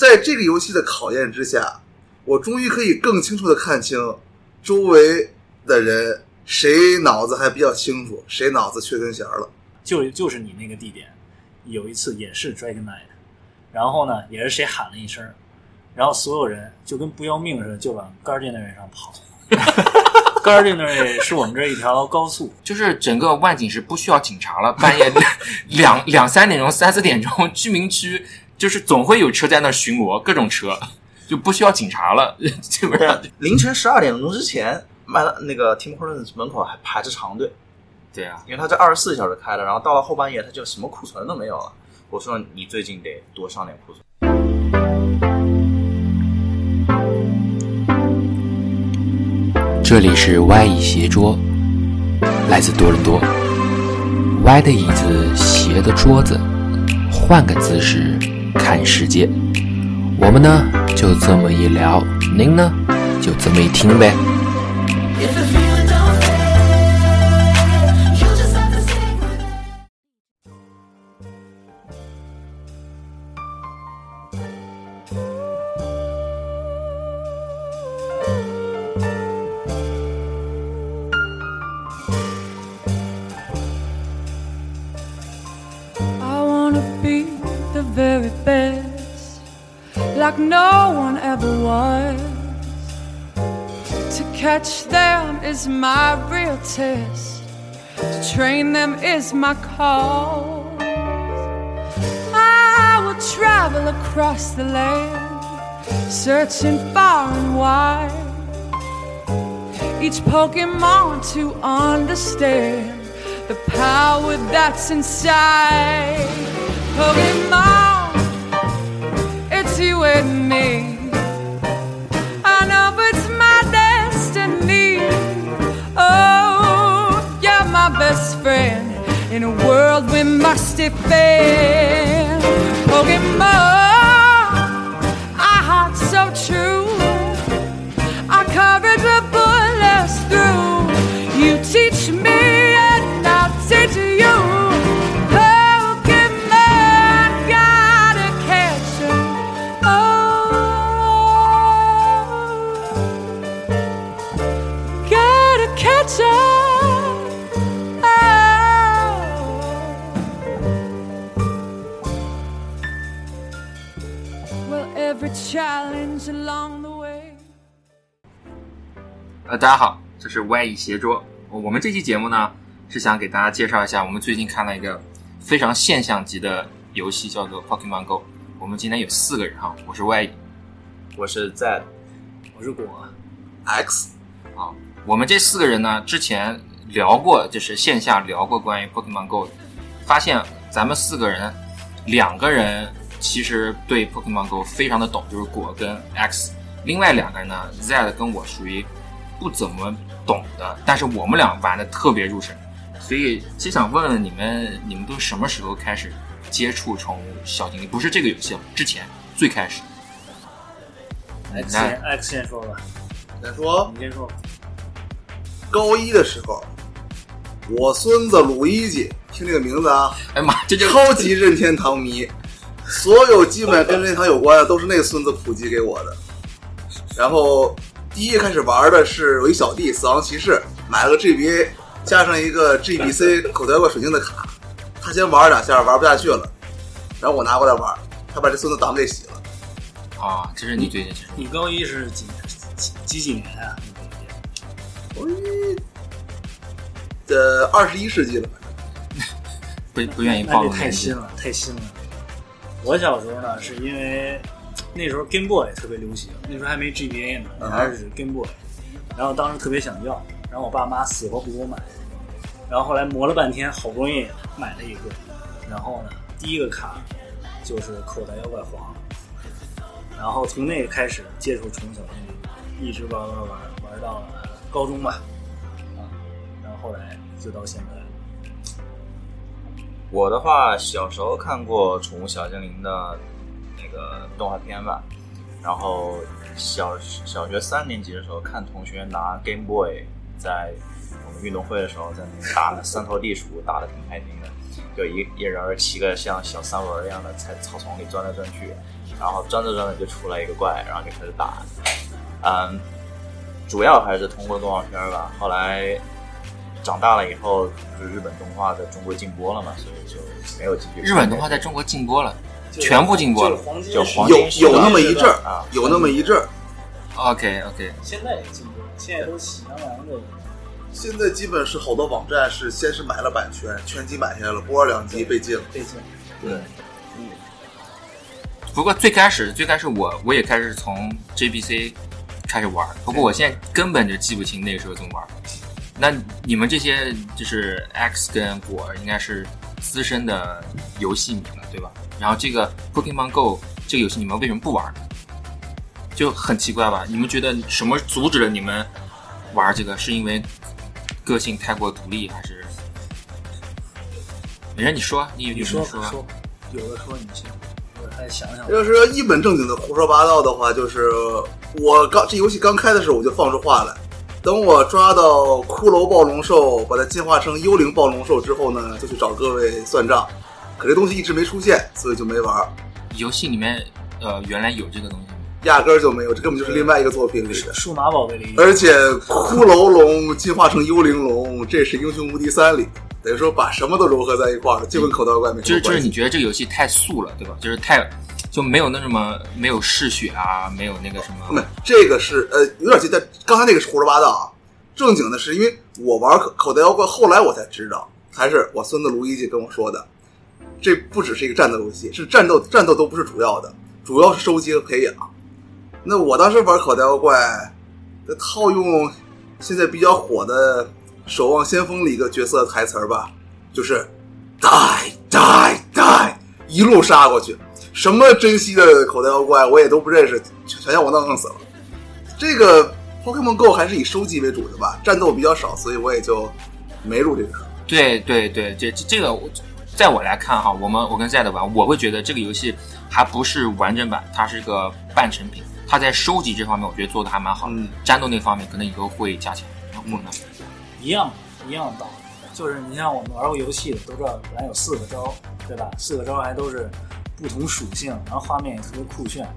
在这个游戏的考验之下，我终于可以更清楚的看清周围的人谁脑子还比较清楚，谁脑子缺根弦了。就就是你那个地点，有一次也是 Dragon Night，然后呢，也是谁喊了一声，然后所有人就跟不要命似的，就往 Guardianary 上跑。Guardianary 是我们这一条高速，就是整个万景是不需要警察了，半夜两两三点钟、三四点钟，居民区就是总会有车在那巡逻，各种车 就不需要警察了，基本上。凌晨十二点钟之前，麦当那个 Tim Hortons 门口还排着长队，对啊，因为他这二十四小时开的，然后到了后半夜，他就什么库存都没有了。我说你最近得多上点库存。这里是歪椅斜桌，来自多伦多。歪的椅子，斜的桌子，换个姿势看世界。我们呢，就这么一聊，您呢，就这么一听呗。Is my real test, to train them is my call. I will travel across the land, searching far and wide. Each Pokemon to understand the power that's inside. Pokemon, it's you and me. Friend in a world we must defend. 这是 Y 椅斜桌。我们这期节目呢，是想给大家介绍一下我们最近看了一个非常现象级的游戏，叫做 Pokemon Go。我们今天有四个人哈，我是 Y 椅我是在我是果，X 啊。我们这四个人呢，之前聊过，就是线下聊过关于 Pokemon Go，发现咱们四个人，两个人其实对 Pokemon Go 非常的懂，就是果跟 X。另外两个人呢，Z 跟我属于不怎么懂的，但是我们俩玩的特别入神，所以就想问问你们，你们都什么时候开始接触宠物小精灵？不是这个游戏，之前最开始。X 那先 X 先说吧，先说你先说。高一的时候，我孙子鲁伊基，听这个名字啊，哎妈，这就超级任天堂迷，所有基本跟任天堂有关的都是那个孙子普及给我的。然后第一开始玩的是我一小弟死亡骑士，买了个 GBA，加上一个 GBC 口袋怪水晶的卡，他先玩两下玩不下去了，然后我拿过来玩，他把这孙子档给洗了。啊，这是你最近是你高一是几几几几年啊？高一，呃，二十一世纪了，不不愿意那这暴露太新了，太新了。我小时候呢，是因为那时候 Game Boy 特别流行，那时候还没 GBA 呢，嗯还是 Game Boy。然后当时特别想要，然后我爸妈死活不给我买。然后后来磨了半天，好不容易买了一个。然后呢，第一个卡就是口袋妖怪黄。然后从那个开始接触宠物小精灵，一直玩玩玩玩到了高中吧，啊，然后后来就到现在。我的话，小时候看过《宠物小精灵》的那个动画片吧，然后小小学三年级的时候，看同学拿 Game Boy 在我们运动会的时候，在那打那三头地鼠，打的挺开心的。就一一人骑个像小三轮一样的，在草丛里钻来钻去，然后转着转着就出来一个怪，然后就开始打。嗯，主要还是通过动画片吧。后来长大了以后，就是日本动画在中国禁播了嘛，所以就没有继续。日本动画在中国禁播了，全部禁播了就是黄金有有那么一阵儿啊，有那么一阵儿。OK OK，现在也禁播，现在都喜羊羊的现在基本是好多网站是先是买了版权，全集买下来了，播了两集被禁了。被禁。对，不过最开始最开始我我也开始从 JBC 开始玩，不过我现在根本就记不清那个时候怎么玩。那你们这些就是 X 跟果应该是资深的游戏迷了，对吧？然后这个 Pokemon Go 这个游戏你们为什么不玩呢？就很奇怪吧？你们觉得什么阻止了你们玩这个？是因为个性太过独立，还是？没事你说，你有你有什么说说，有的说你先，我再想想。要是一本正经的胡说八道的话，就是我刚这游戏刚开的时候我就放出话来，等我抓到骷髅暴龙兽，把它进化成幽灵暴龙兽之后呢，就去找各位算账。可这东西一直没出现，所以就没玩，游戏里面呃原来有这个东西吗？压根儿就没有，这根本就是另外一个作品里的。数码宝贝里，而且骷髅龙进化成幽灵龙，这是《英雄无敌三》里，等于说把什么都融合在一块儿了，就跟口袋怪没什就是就是么关系。你觉得这个游戏太素了，对吧？就是太就没有那什么没有嗜血啊，没有那个什没么。这个是呃有点记得，刚才那个是胡说八道啊。正经的是，因为我玩口袋妖怪，后来我才知道，还是我孙子卢一姐跟我说的，这不只是一个战斗游戏，是战斗战斗都不是主要的，主要是收集和培养。那我当时玩口袋妖怪，套用现在比较火的《守望先锋》里一个角色台词吧，就是 die die die，一路杀过去，什么珍稀的口袋妖怪我也都不认识，全全让我弄死了。这个 Pokemon Go 还是以收集为主的吧，战斗比较少，所以我也就没入这个坑。对对对，这这这个我在我来看哈，我们我跟 Z 的玩，我会觉得这个游戏还不是完整版，它是个半成品。它在收集这方面，我觉得做的还蛮好。嗯战斗那方面可能以后会加强。然后我呢？一样一样的道理，就是你像我们玩过游戏的都知道，本来有四个招，对吧？四个招还都是不同属性，然后画面也特别酷炫。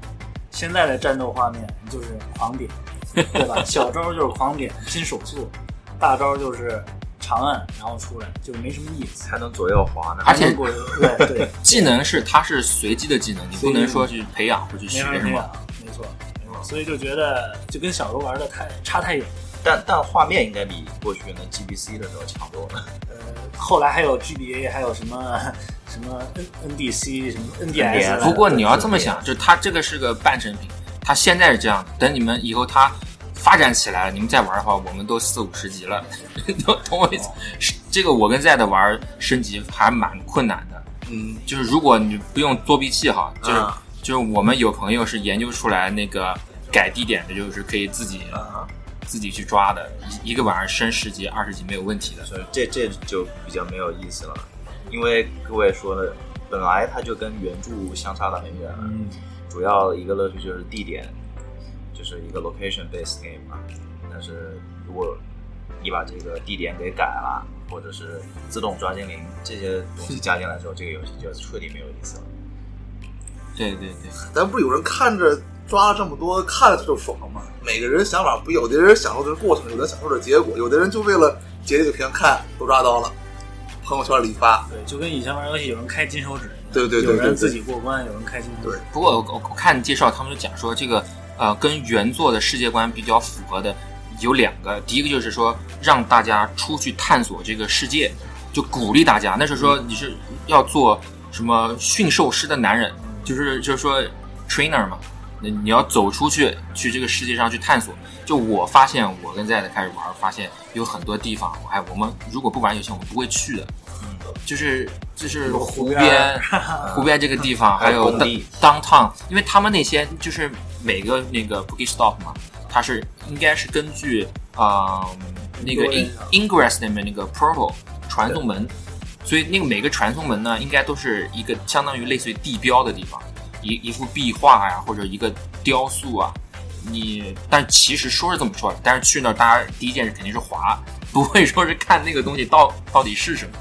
现在的战斗画面就是狂点，对吧？小招就是狂点拼手速，大招就是长按然后出来，就没什么意思。还能左右滑呢。而且过对对，技能是它是随机的技能，你不能说去培养或去学什么没错没错。所以就觉得就跟小时候玩的太差太远。但但画面应该比过去那 GBC 的时候强多了。呃，后来还有 GBA，还有什么什么 N NDC 什么 NDS。不过你要这么想，就它这个是个半成品，它现在是这样的，等你们以后它发展起来了，你们再玩的话，我们都四五十级了，懂懂我意思？这个我跟 Z 的玩升级还蛮困难的，嗯，就是如果你不用作弊器哈，就是、啊就是我们有朋友是研究出来那个改地点的，就是可以自己、啊自己去抓的，一一个晚上升十级二十级没有问题的。所以这这就比较没有意思了，因为各位说的，本来它就跟原著相差的很远了。嗯，主要一个乐趣就是地点，就是一个 location based game 嘛。但是如果你把这个地点给改了，或者是自动抓精灵这些东西加进来之后，这个游戏就彻底没有意思了。对对对，咱不是有人看着抓了这么多，看了就爽吗？每个人想法不，有的人享受的是过程，有的人享受的是结果，有的人就为了节日就平看都抓到了，朋友圈里发。对，就跟以前玩游戏有人开金手指一样，对对对对对有人自己过关，有人开金手指。不过我我我看介绍，他们就讲说这个呃跟原作的世界观比较符合的有两个，第一个就是说让大家出去探索这个世界，就鼓励大家。那是说你是要做什么驯兽师的男人，就是就是说 trainer 嘛，那你要走出去去这个世界上去探索。就我发现，我跟 Z 开始玩，发现有很多地方，哎，我们如果不玩游戏，我们不会去的。嗯就是就是湖湖边边，湖边这个地方，还 还有有工地 downtown，因为他们那些就是每个那个 bookie stop 嘛，它是应该是根据啊、那个 in Ingress 那边那个 Portal 传送门，所以那个每个传送门呢，应该都是一个相当于类似于地标的地方，一一幅壁画呀，或者一个雕塑啊。你，但其实说是这么说，但是去那儿大家第一件事肯定是滑，不会说是看那个东西到到底是什么。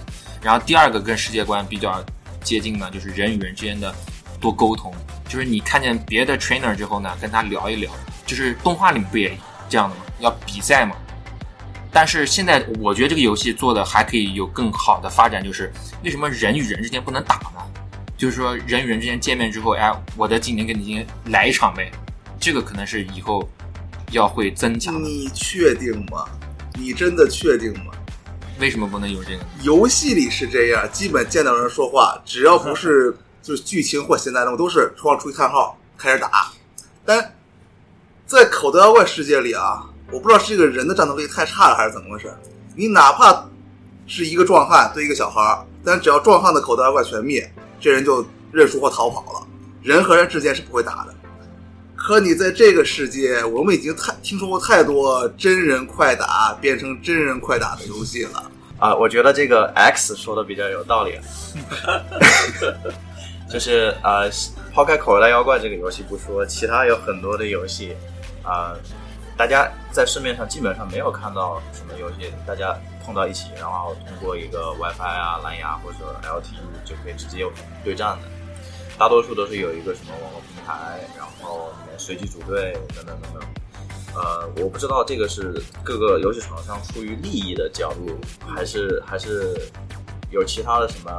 然后第二个跟世界观比较接近呢，就是人与人之间的多沟通，就是你看见别的 trainer 之后呢，跟他聊一聊，就是动画里面不也这样的吗？要比赛嘛。但是现在我觉得这个游戏做的还可以有更好的发展，就是为什么人与人之间不能打呢？就是说人与人之间见面之后，哎，我的今天跟你今天来一场呗，这个可能是以后要会增强的。你确定吗？你真的确定吗？为什么不能有这个？游戏里是这样，基本见到人说话，只要不是就是剧情或现代任务，都是窗出去叹号开始打。但在口袋妖怪世界里啊，我不知道是这个人的战斗力太差了还是怎么回事。你哪怕是一个壮汉对一个小孩儿，但只要壮汉的口袋妖怪全灭，这人就认输或逃跑了。人和人之间是不会打的。可你在这个世界，我们已经太听说过太多真人快打变成真人快打的游戏了。啊，我觉得这个 X 说的比较有道理，就是呃，抛开口袋妖怪这个游戏不说，其他有很多的游戏，啊、大家在市面上基本上没有看到什么游戏，大家碰到一起，然后通过一个 WiFi 啊、蓝牙或者 LTE 就可以直接对战的，大多数都是有一个什么网络平台，然后随机组队等等等等。呃，我不知道这个是各个游戏厂商出于利益的角度，还是还是有其他的什么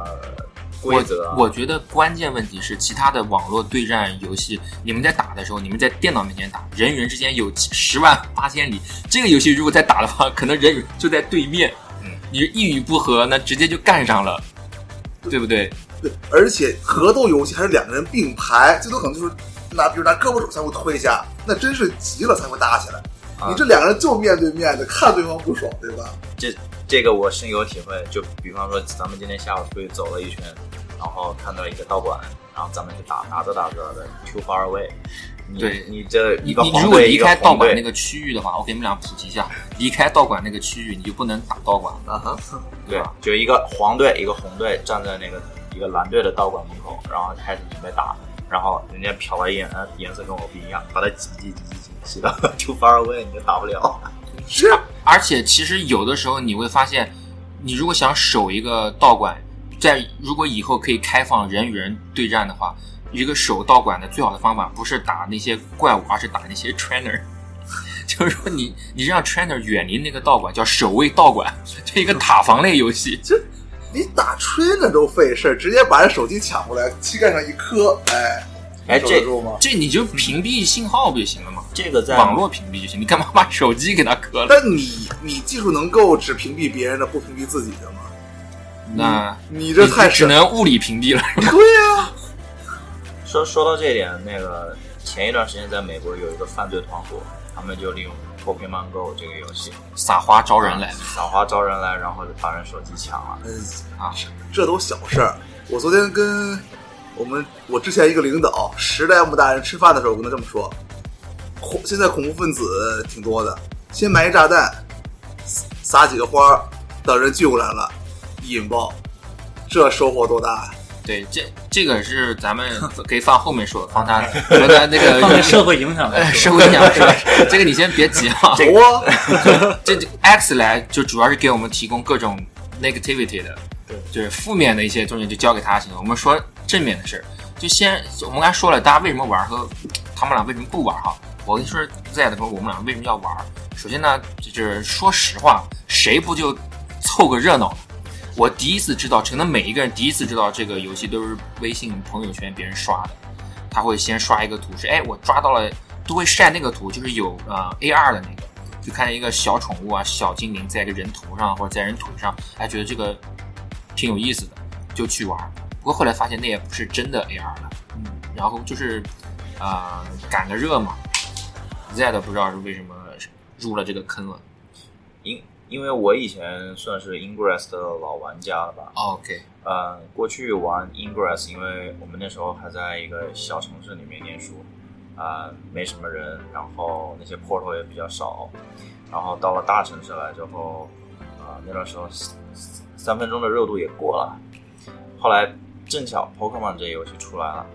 规则啊？我我觉得关键问题是，其他的网络对战游戏，你们在打的时候，你们在电脑面前打，人与人之间有十万八千里。这个游戏如果再打的话，可能人与就在对面，嗯，你一语不合，那直接就干上了，对不对？对，而且格斗游戏还是两个人并排，最多可能就是拿，比如拿胳膊肘才会推一下，那真是急了才会打起来。啊你这两个人就面对面的，看对方不爽，对吧？这这个我深有体会。就比方说，咱们今天下午出去走了一圈，然后看到一个道馆，然后咱们就打，打着打着的 too far away。你对你这一个你如果离开道馆那个区域的话，我给你们俩普及一下，离开道馆那个区域，你就不能打道馆了。啊哈，对，就一个黄队一个红队站在那个一个蓝队的道馆门口，然后开始准备打，然后人家瞟了一眼，呃颜色跟我不一样，把它挤挤挤挤挤挤到 too far away，你就打不了。是而且其实有的时候你会发现，你如果想守一个道馆，在如果以后可以开放人与人对战的话，一个守道馆的最好的方法不是打那些怪物，而是打那些 trainer。就是说你你让 trainer 远离那个道馆，叫守卫道馆，这一个塔防类游戏。你打 trainer 都费事儿，直接把人手机抢过来，膝盖上一磕，哎，哎，这？这你就屏蔽信号不就行了吗？这个在网络屏蔽就行，你干嘛把手机给它磕了？但你你技术能够只屏蔽别人的，不屏蔽自己的吗？那你这太只。能物理屏蔽了。对呀、说说到这一点，那个前一段时间在美国有一个犯罪团伙，他们就利用 Pokemon Go 这个游戏撒花招人来，撒花招人来，然后就把人手机抢了。嗯啊，这都小事儿。我昨天跟我们我之前一个领导时代 M 大人吃饭的时候，我跟他这么说：恐现在恐怖分子挺多的，先埋一炸弹，撒撒几个花，等人聚过来了，引爆，这收获多大呀、对，这这个是咱们 可以放后面说，放他 说他那个放在社会影响呃来说，社会影响说，这个你先别急啊。走啊！这这 X 来就主要是给我们提供各种 negativity 的，对就是负面的一些东西就交给他行了。我们说正面的事儿，就先我们刚才说了，大家为什么玩和他们俩为什么不玩哈？我跟你说在的时候，我们俩为什么要玩？首先呢，就是说实话，谁不就凑个热闹呢？我第一次知道，可能每一个人第一次知道这个游戏都是微信朋友圈别人刷的，他会先刷一个图，是哎我抓到了，都会晒那个图，就是有呃 AR 的那个，就看见一个小宠物啊、小精灵在一个人头上或者在人腿上，还觉得这个挺有意思的，就去玩。不过后来发现那也不是真的 AR 了，嗯，然后就是呃赶个热嘛，Z 不知道是为什么入了这个坑了。因因为我以前算是 Ingress 的老玩家了吧，OK，呃，过去玩 Ingress，因为我们那时候还在一个小城市里面念书，啊、没什么人，然后那些 portal 也比较少，然后到了大城市来之后，啊、那段时候三三分钟的热度也过了，后来正巧 Pokemon 这游戏出来了，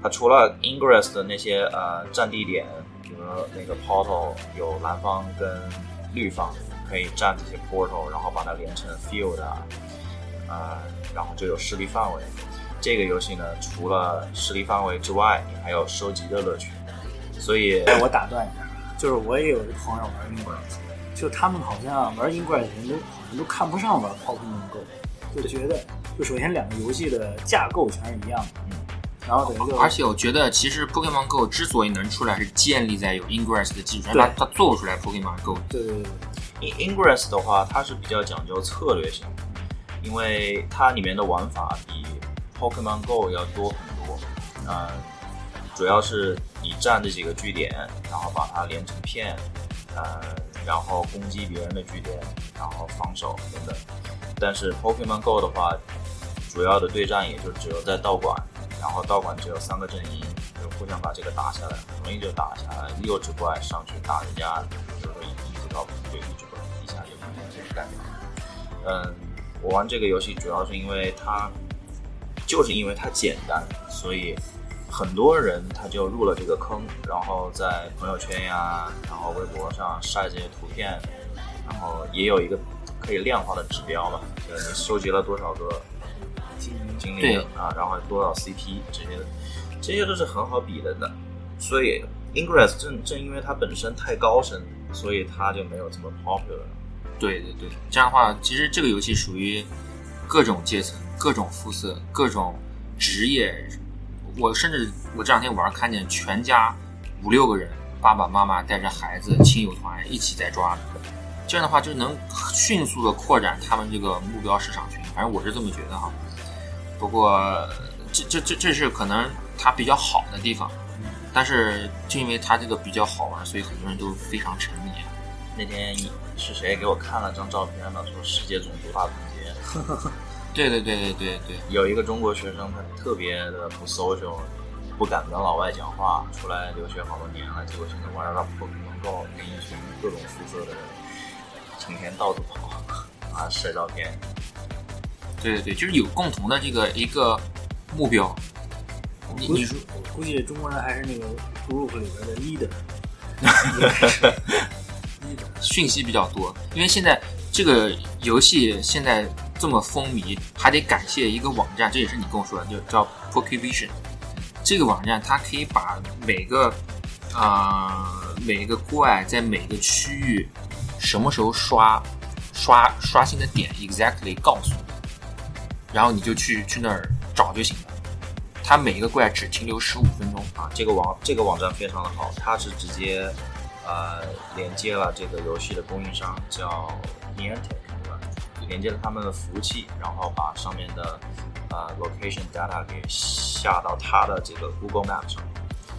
它除了 Ingress 的那些呃占地点，比如说那个 portal 有蓝方跟绿方可以占这些 portal，然后把它连成 field 啊，呃，然后就有势力范围。这个游戏呢，除了势力范围之外，你还有收集的乐趣。所以，哎，我打断一下，就是我也有一个朋友玩 Ingress，就他们好像玩 Ingress 的人都好像都看不上玩 Pokemon Go，就觉得就首先两个游戏的架构全是一样的，然后等于就而且我觉得，其实 Pokemon Go 之所以能出来，是建立在有 Ingress 的基础上，对它它做出来 Pokemon Go。对对对 Ingress 的话，它是比较讲究策略性的，因为它里面的玩法比 Pokemon Go 要多很多。嗯、主要是你占这几个据点，然后把它连成片，呃，然后攻击别人的据点，然后防守等等。但是 Pokemon Go 的话，主要的对战也就只有在道馆，然后道馆只有三个阵营，就互相把这个打下来，很容易就打下来。六只怪上去打人家，比如说一只高就一只怪，一下这个概念。嗯，我玩这个游戏主要是因为它，就是因为它简单，所以很多人他就入了这个坑，然后在朋友圈呀，然后微博上晒这些图片，然后也有一个可以量化的指标嘛，就是你收集了多少个精英精灵啊，然后多少 CP 这些，这些都是很好比的的。所以 Ingress 正正因为它本身太高深，所以它就没有这么 popular。对对对，这样的话，其实这个游戏属于各种阶层、各种肤色、各种职业。我甚至我这两天晚上看见全家五六个人，爸爸妈妈带着孩子、亲友团一起在抓，这样的话就能迅速的扩展他们这个目标市场群。反正我是这么觉得哈。不过这这这这是可能它比较好的地方，但是就因为它这个比较好玩，所以很多人都非常沉迷。那天是谁给我看了张照片呢？说世界种族大团结，对对对对对对。有一个中国学生，他特别的不 social，不敢跟老外讲话，出来留学好多年了，结果现在玩到 Pokemon Go，跟一群各种肤色的人，成天到处跑啊，晒照片。对对对，就是有共同的这个一个目标。你你说我估计中国人还是那个 group 里边的 leader，讯息比较多，因为现在这个游戏现在这么风靡，还得感谢一个网站，这也是你跟我说的，就叫 Pokevision。这个网站它可以把每个啊、每个怪在每个区域什么时候刷刷刷新的点 exactly 告诉你，然后你就去去那儿找就行了。它每一个怪只停留十五分钟啊，这个网这个网站非常的好，它是直接呃连接了这个游戏的供应商叫 Niantic，对吧？连接了他们的服务器，然后把上面的呃 location data 给下到它的这个 Google Map 上，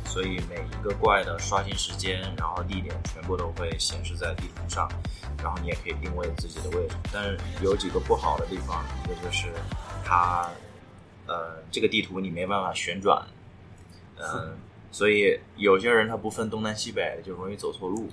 所以每一个怪的刷新时间，然后地点全部都会显示在地图上，然后你也可以定位自己的位置。但是有几个不好的地方，一个就是它呃这个地图你没办法旋转，嗯、所以有些人他不分东南西北，就容易走错路。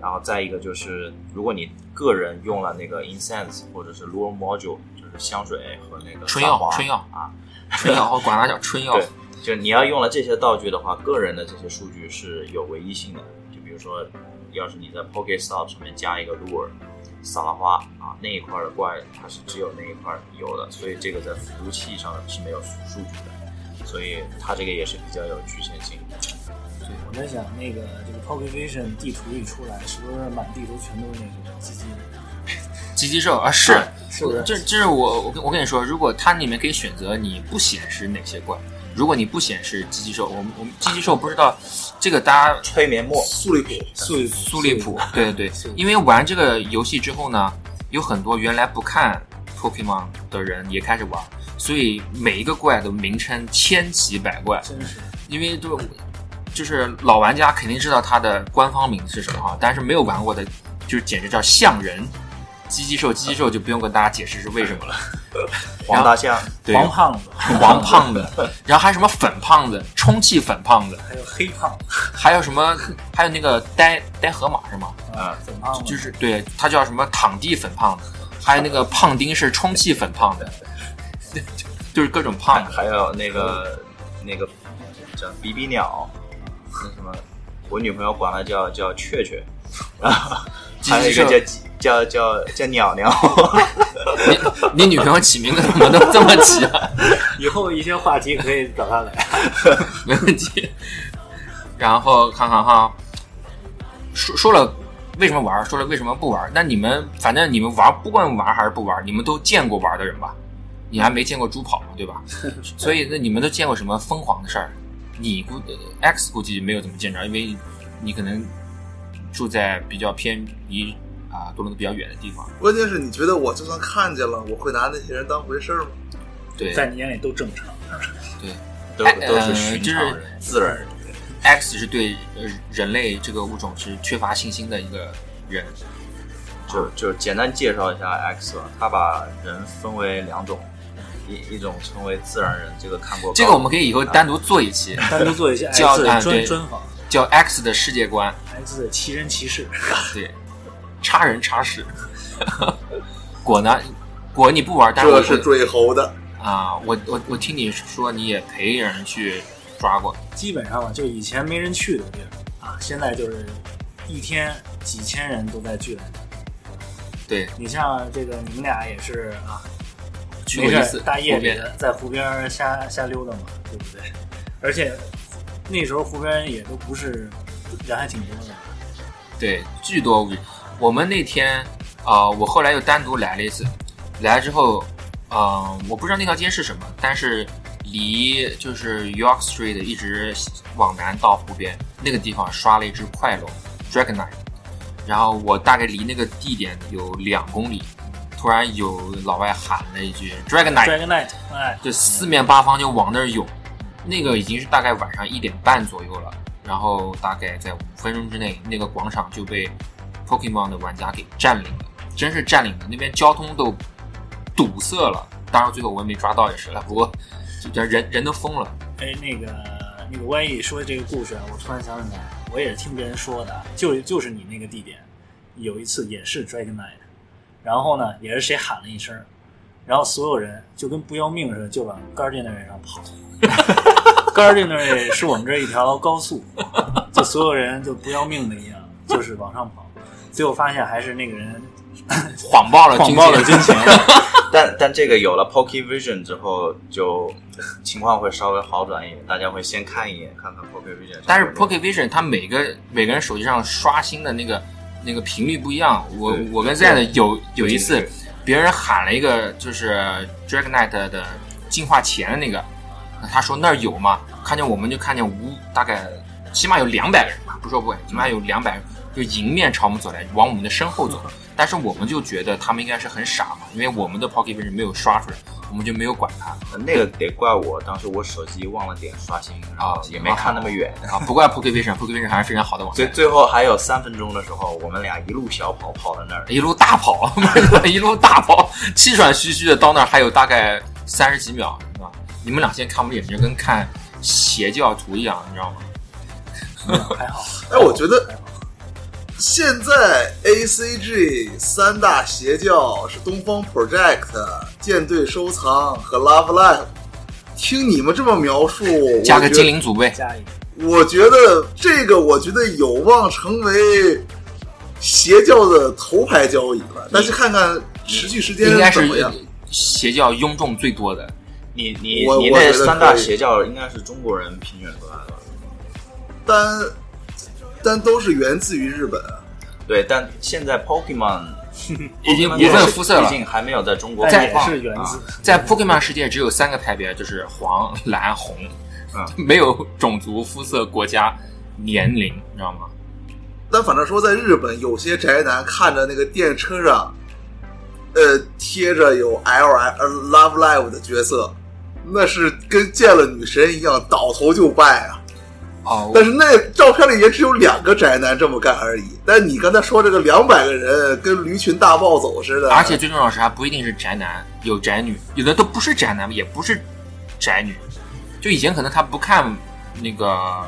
然后再一个就是，如果你个人用了那个 incense 或者是 lure module，就是香水和那个春药春药啊，春药，我管它叫春药。对，就你要用了这些道具的话，个人的这些数据是有唯一性的。就比如说，要是你在 pocket stop 上面加一个 lure 撒拉花啊，那一块的怪它是只有那一块有的，所以这个在服务器上是没有数据的，所以它这个也是比较有局限性的。对，我在想那个这个 Pokevision 地图一出来，是不是满地图全都是那个鸡鸡？鸡鸡兽啊，是是的这这是我我跟我跟你说，如果它里面可以选择你不显示哪些怪，如果你不显示鸡鸡兽，我们我们鸡鸡兽不知道这个大家催眠墨苏利普，苏苏利普，对对对，因为玩这个游戏之后呢，有很多原来不看 Pokemon 的人也开始玩，所以每一个怪的名称千奇百怪，真是。因为都就是老玩家肯定知道它的官方名字是什么哈，但是没有玩过的，就简直叫像人。鸡鸡兽，鸡鸡兽就不用跟大家解释是为什么了。黄大象，对，黄胖子，黄胖子，然后还有什么粉胖子、充气粉胖子，还有黑胖。子，还有什么，还有那个呆呆河马是吗？啊，粉胖子。就是对，它叫什么？躺地粉胖子，还有那个胖丁是充气粉胖子，就是各种胖子。还有那个那个叫比比鸟，那什么，我女朋友管它叫叫雀雀，然后 还有一个叫叫叫叫鸟鸟，你你女朋友起名字怎么都这么起啊？以后一些话题可以找她来。没问题。然后看看哈，说说了为什么玩，说了为什么不玩。那你们反正你们玩，不管玩还是不玩，你们都见过玩的人吧？你还没见过猪跑嘛，对吧？所以那你们都见过什么疯狂的事儿？你估 X 估计没有怎么见着，因为你可能住在比较偏离啊多伦多比较远的地方。关键是你觉得我就算看见了，我会拿那些人当回事儿吗？对，在你眼里都正常。对 都哎都是呃寻就是常人、自然人。X 是对呃人类这个物种是缺乏信心的一个人。就就简单介绍一下 X 吧，他把人分为两种，一一种成为自然人，这个看过高。这个我们可以以后单独做一期，单独做一期 叫专专访叫 X 的世界观。，X 的奇人奇事。对，插人插事。果呢？果你不玩，但是我这是最猴的。啊，我我我听你说你也陪人去抓过，基本上吧，就以前没人去的地儿啊，现在就是一天几千人都在聚在那。对，你像这个，你们俩也是啊，去过一次没事儿大夜里的在湖边瞎瞎溜达嘛，对不对？而且那时候湖边也都不是人还挺多的，对，巨多。我们那天啊、呃我后来又单独来了一次，来之后，嗯、我不知道那条街是什么，但是离就是 York Street 一直往南到湖边那个地方刷了一只快龙 Dragonite，然后我大概离那个地点有两公里，突然有老外喊了一句 Dragonite，Dragon Night，哎，就四面八方就往那儿涌，那个已经是大概晚上一点半左右了，然后大概在五分钟之内，那个广场就被 Pokemon 的玩家给占领了，真是占领了，那边交通都堵塞了。当然最后我也没抓到也是了，不过就人人都疯了。哎，那个那个 Y 说这个故事啊，我突然想起来，我也是听别人说的，就就是你那个地点，有一次也是 Dragon Night，然后呢，也是谁喊了一声，然后所有人就跟不要命似的，就往 Gardiner 上跑。Gardiner 是我们这一条高速，就所有人就不要命的一样，就是往上跑，最后发现还是那个人 谎报了 谎报了军情。但但这个有了 Poke Vision 之后，就情况会稍微好转一点，大家会先看一眼，看看 Poke Vision。但是 Poke Vision 它每个每个人手机上刷新的那个那个频率不一样。我我跟 Z 有有一次，别人喊了一个就是 Dragonite 的进化前的那个，他说那儿有嘛，看见我们就看见无大概起码有两百个人吧，不说不会，起码有两百人就迎面朝我们走来，往我们的身后走。但是我们就觉得他们应该是很傻嘛，因为我们的 Pocket Vision 没有刷出来，我们就没有管它。那个得怪我，当时我手机忘了点刷新，然后也没看那么远。啊，不怪 Pocket Vision，Pocket Vision 还是非常好的网站。最最后还有三分钟的时候，我们俩一路小跑跑到那儿，一路大跑，一路大跑，气喘吁吁的到那儿还有大概三十几秒，是吧？你们俩现在看我们眼睛跟看邪教徒一样，你知道吗？还好，哎，我觉得。现在 A C G 三大邪教是东方 Project、舰队收藏和 Love Live。听你们这么描述，加个精灵组呗，加一个。我觉得这个，我觉得有望成为邪教的头牌交易了。但是看看持续时间应该是怎么样。邪教拥众最多的。你你我你那三大邪教应该是中国人评选出来的，但但都是源自于日本啊。对。但现在 Pokemon 已经不分肤色了毕竟还没有在中国开放是源自啊在 Pokemon 世界只有三个派别，就是黄、蓝、红，嗯 没有种族、肤色、国家、年龄，你知道吗？但反正说，在日本，有些宅男看着那个电车上，呃，贴着有 L I 呃 Love Live 的角色，那是跟见了女神一样，倒头就拜啊！哦，但是那照片里也只有两个宅男这么干而已。但你刚才说这个两百个人跟驴群大暴走似的，而且最重要的是，还不一定是宅男，有宅女，有的都不是宅男，也不是宅女。就以前可能他不看那个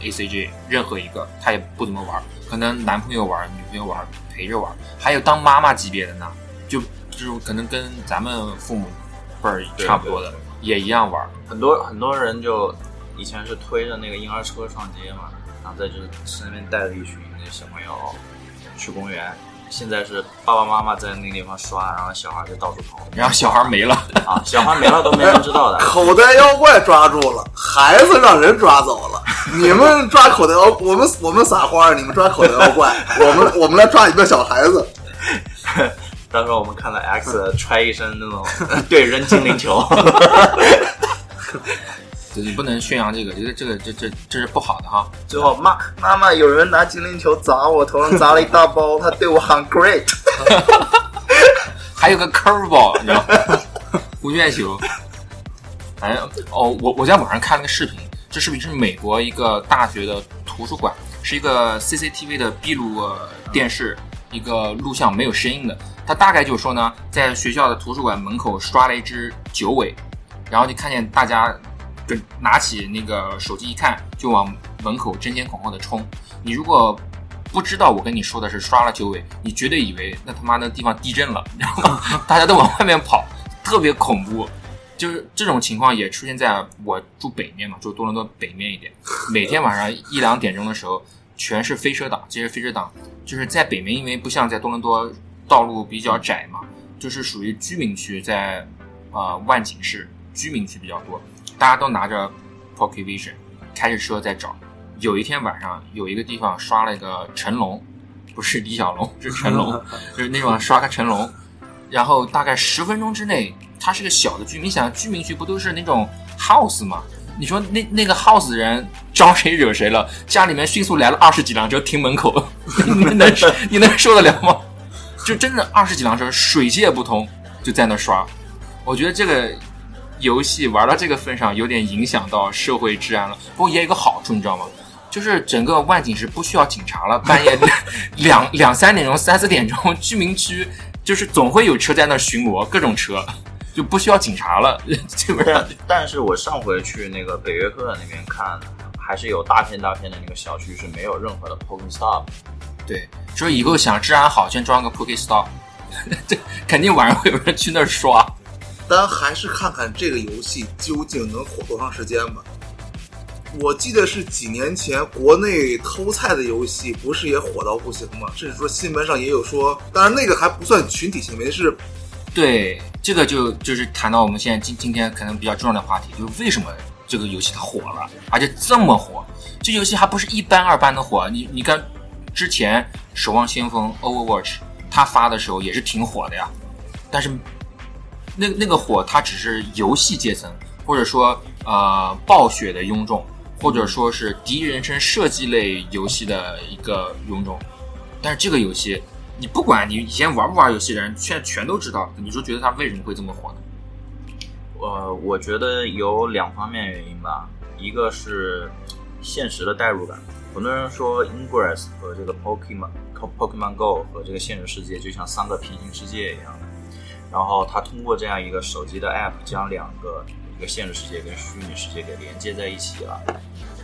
A C G 任何一个，他也不怎么玩，可能男朋友玩、女朋友玩，陪着玩。还有当妈妈级别的呢，就就是可能跟咱们父母辈儿差不多的，也一样玩。很多很多人就以前是推着那个婴儿车上街嘛，然后在这是那边带着一群那小朋友去公园，现在是爸爸妈妈在那个地方刷，然后小孩就到处跑然后小孩没了，啊，小孩没了都没人知道的。口袋妖怪抓住了，孩子让人抓走了。你们抓口袋妖，我们我们撒花，你们抓口袋妖怪，我们我们来抓你们的小孩子。到时候我们看到 X 揣一身那种 对扔精灵球，就你不能宣扬这个，这个这个这这这是不好的哈。最后妈妈妈，有人拿精灵球砸我头上，砸了一大包，他对我喊 great。还有个 curveball，你知道吗？弧线球。哎哦，我我在网上看了个视频，这视频是美国一个大学的图书馆，是一个 CCTV 的闭路呃电视，一个录像没有声音的。他大概就说呢，在学校的图书馆门口刷了一只九尾，然后就看见大家跟拿起那个手机一看，就往门口争先恐后的冲。你如果不知道我跟你说的是刷了九尾，你绝对以为那他妈那地方地震了，然后 大家都往外面跑，特别恐怖。就是这种情况也出现在我住北面嘛，住多伦多北面一点，每天晚上一两点钟的时候，全是飞车党。这些飞车党就是在北面，因为不像在多伦多道路比较窄嘛，就是属于居民区，在呃万景市居民区比较多，大家都拿着 Pocket Vision 开着车在找。有一天晚上，有一个地方刷了一个成龙，不是李小龙，是成龙，就是那种刷个成龙，然后大概十分钟之内，它是个小的居民，你想居民区不都是那种 house 吗？你说那那个 house 的人招谁惹谁了？家里面迅速来了二十几辆车停门口，你能你能受得了吗？就真的二十几辆车水泄不通，就在那刷。我觉得这个游戏玩到这个份上，有点影响到社会治安了。不过也有一个好处，你知道吗？就是整个万景是不需要警察了，半夜 两两三点钟、三四点钟，居民区就是总会有车在那巡逻，各种车，就不需要警察了，基本上但但是我上回去那个北约克那边看，还是有大片大片的那个小区是没有任何的 Poking Stop。对。所以以后想治安好，先装个 Poke Stop，这肯定晚上会有人去那儿刷。咱还是看看这个游戏究竟能火多长时间吧。我记得是几年前国内偷菜的游戏，不是也火到不行吗？甚至说新闻上也有说，当然那个还不算群体行为，是对，这个就就是谈到我们现在今今天可能比较重要的话题，就是为什么这个游戏它火了，而且这么火？这游戏还不是一般二般的火，你你看之前《守望先锋》Overwatch 它发的时候也是挺火的呀，但是那那个火它只是游戏阶层，或者说呃暴雪的拥众，或者说是第一人称射击类游戏的一个拥众，但是这个游戏。你不管你以前玩不玩游戏的人，现在全都知道。你说觉得它为什么会这么火呢？呃，我觉得有两方面原因吧，一个是现实的代入感。很多人说 Ingress 和这个 Pokemon Pokemon Go 和这个现实世界就像三个平行世界一样，然后它通过这样一个手机的 App 将两个一个现实世界跟虚拟世界给连接在一起了。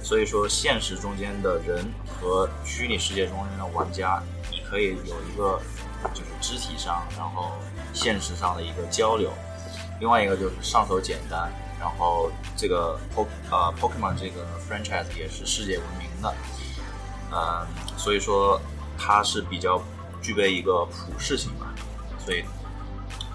所以说，现实中间的人和虚拟世界中间的玩家，你可以有一个就是肢体上，然后现实上的一个交流。另外一个就是上手简单，然后这个 Po 呃 Pokemon 这个 franchise 也是世界闻名的，嗯、所以说它是比较具备一个普适性吧，所以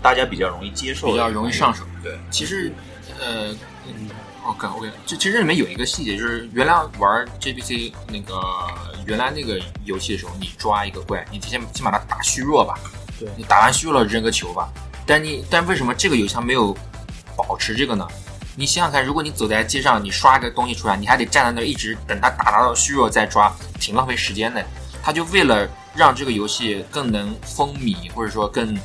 大家比较容易接受，比较容易上手。对，其实，呃，嗯，OK OK，这其实这里面有一个细节，就是原来玩 JBC 那个原来那个游戏的时候，你抓一个怪，你提前先把它打虚弱吧，对你打完虚弱了扔个球吧。但你但为什么这个游戏它没有保持这个呢？你想想看，如果你走在街上，你刷一个东西出来，你还得站在那儿一直等它打到虚弱再抓，挺浪费时间的。他就为了让这个游戏更能风靡，或者说更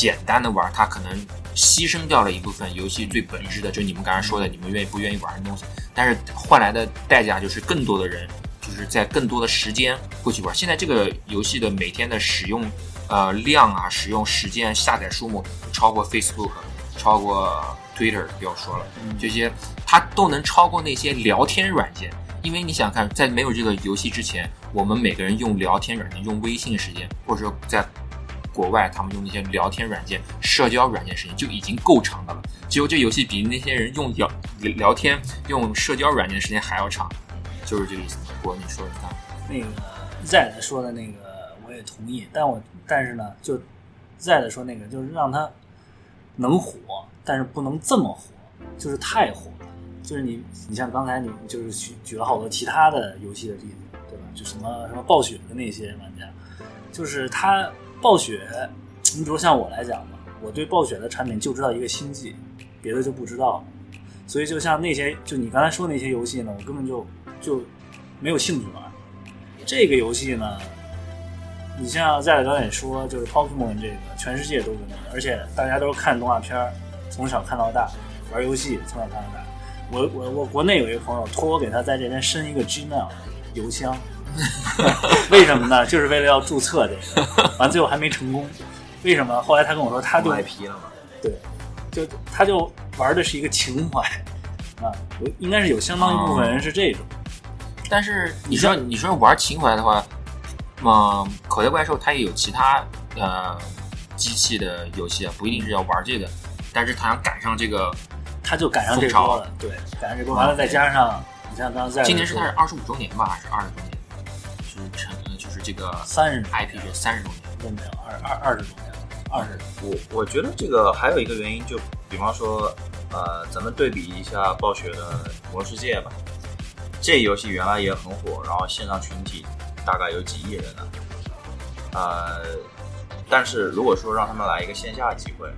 简单的玩，它可能牺牲掉了一部分游戏最本质的，就是你们刚才说的，你们愿意不愿意玩的东西。但是换来的代价就是更多的人，就是在更多的时间过去玩。现在这个游戏的每天的使用呃量啊，使用时间、下载数目超过 Facebook，超过 Twitter，不要说了，这些它都能超过那些聊天软件。因为你想看，在没有这个游戏之前，我们每个人用聊天软件、用微信时间，或者说在国外他们用那些聊天软件、社交软件时间就已经够长的了。结果这游戏比那些人用聊聊天、用社交软件时间还要长，就是这个意思。不过你说说看，那个 Z 说的那个，我也同意。但我但是呢，就再的说那个，就是让他能火，但是不能这么火，就是太火了。就是你，你像刚才你就是举举了好多其他的游戏的例子，对吧？就什么什么暴雪的那些玩家，就是他暴雪，你比如像我来讲吧，我对暴雪的产品就知道一个星际，别的就不知道。所以就像那些，就你刚才说那些游戏呢，我根本就就没有兴趣玩。这个游戏呢，你像在导演说，就是 Pokemon 这个全世界都闻名，而且大家都是看动画片，从小看到大，玩游戏从小看到大。我我我国内有一个朋友托我给他在这边申一个 Gmail 邮箱，为什么呢？就是为了要注册这个，完最后还没成功。为什么？后来他跟我说，他就 IP 了嘛。对，就他就玩的是一个情怀啊，有应该是有相当一部分人是这种。但是你说你说玩情怀的话，嗯，口袋怪兽它也有其他呃机器的游戏啊，不一定是要玩这个，但是他想赶上这个，他就赶上这波了，对，赶上这波，完了再加上你像刚才今年是它是二十五周年吧，还是二十周年？是成呃就是这个三十 IP 是三十周年。都没有二二二十多年了，二十我我觉得这个还有一个原因，就比方说，呃，咱们对比一下暴雪的《魔兽世界》吧，这游戏原来也很火，然后线上群体大概有几亿人呢，呃，但是如果说让他们来一个线下机会，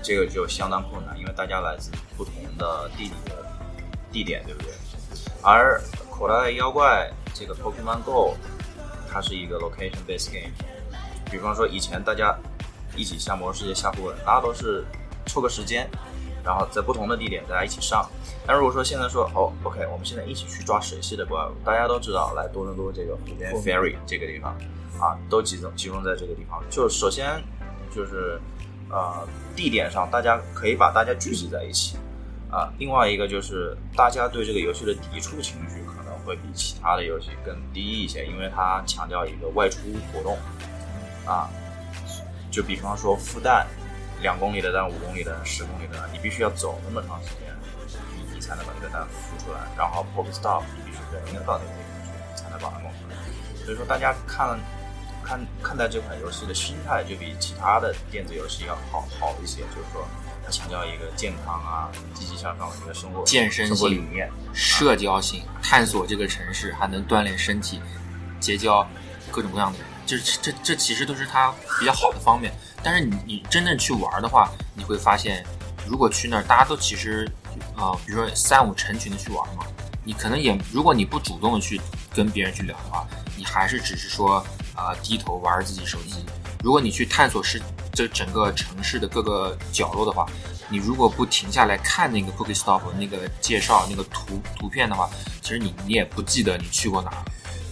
这个就相当困难，因为大家来自不同的地理的地点，对不对？而口袋妖怪这个 Pokemon Go，它是一个 location based game。比方说以前大家一起下魔兽世界下副本，大家都是抽个时间，然后在不同的地点大家一起上。但如果说现在说哦，OK，我们现在一起去抓水系的怪物，大家都知道来多伦多这个湖边 Ferry 这个地方啊，都集中集中在这个地方。就首先就是呃地点上，大家可以把大家聚集在一起啊。另外一个就是大家对这个游戏的抵触情绪会比其他的游戏更低一些，因为它强调一个外出活动。啊，就比方说孵蛋，两公里的蛋、五公里的、十公里的，你必须要走那么长时间，你你才能把这个蛋孵出来。然后 Pop Stop 你必须人要到那个地方去，才能把它弄出来。所以说，大家看看看待这款游戏的心态就比其他的电子游戏要好好一些，就是说强调一个健康啊、积极向上的一个生活健身生活理念。社交性，探索这个城市，还能锻炼身体，结交各种各样的人，这这这其实都是它比较好的方面。但是你你真正去玩的话，你会发现，如果去那儿，大家都其实啊、呃比如说三五成群的去玩嘛，你可能也，如果你不主动的去跟别人去聊的话，你还是只是说啊、低头玩自己手机。如果你去探索是这整个城市的各个角落的话，你如果不停下来看那个 Cookie Stop 那个介绍那个图图片的话，其实你你也不记得你去过哪儿。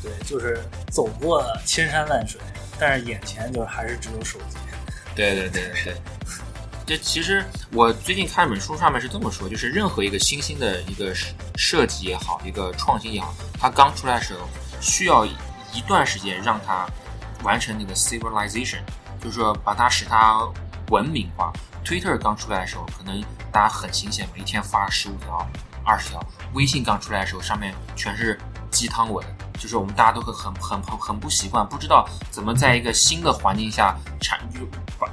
对，就是走过千山万水，但是眼前就还是只有手机。对对对对对。这其实我最近看一本书，上面是这么说，就是任何一个新兴的一个设设计也好，一个创新也好，它刚出来的时候需要一段时间让它完成那个 civilization，就是说把它使它文明化。Twitter 刚出来的时候，可能大家很新鲜嘛，一天发十五条、二十条。微信刚出来的时候，上面全是鸡汤文，就是我们大家都会很很很很不习惯，不知道怎么在一个新的环境下产就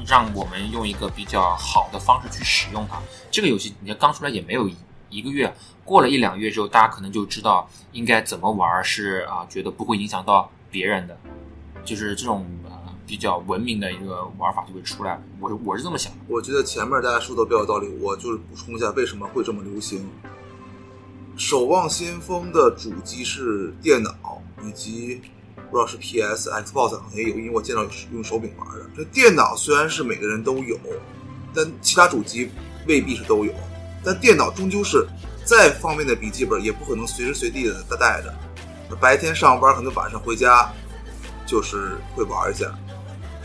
让我们用一个比较好的方式去使用它。这个游戏你看刚出来也没有一个月，过了一两个月之后，大家可能就知道应该怎么玩是啊，觉得不会影响到别人的，就是这种比较文明的一个玩法就会出来。我我是这么想的。我觉得前面大家说的比较有道理，我就是补充一下为什么会这么流行。守望先锋的主机是电脑，以及不知道是 PS、Xbox 好像也有，因为我见到用手柄玩的。这电脑虽然是每个人都有，但其他主机未必是都有。但电脑终究是再方便的笔记本，也不可能随时随地的带着。白天上班，可能晚上回家就是会玩一下。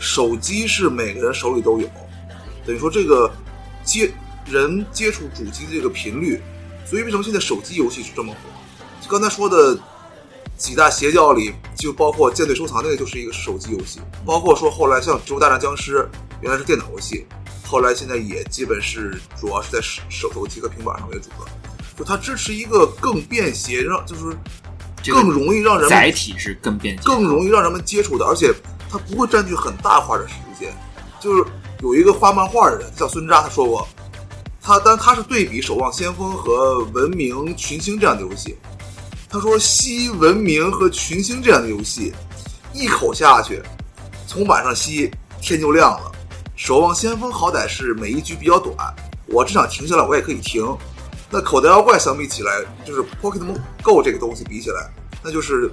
手机是每个人手里都有，等于说这个接人接触主机的这个频率，所以为什么现在手机游戏是这么火？就刚才说的几大邪教里，就包括舰队收藏那个就是一个手机游戏，包括说后来像《植物大战僵尸》原来是电脑游戏，后来现在也基本是主要是在手手手机和平板上为主了。就它支持一个更便携，让就是更容易让人们载体是更便捷，更容易让人们接触的，而且它不会占据很大块的时间。就是有一个画漫画的人叫孙扎，他说过，他但他是对比《守望先锋》和《文明群星》这样的游戏。他说，吸《文明》和《群星》这样的游戏，一口下去，从晚上吸天就亮了。《守望先锋》好歹是每一局比较短，我只想停下来，我也可以停。那口袋妖怪相比起来，就是 Pocketmon Go 这个东西比起来，那就是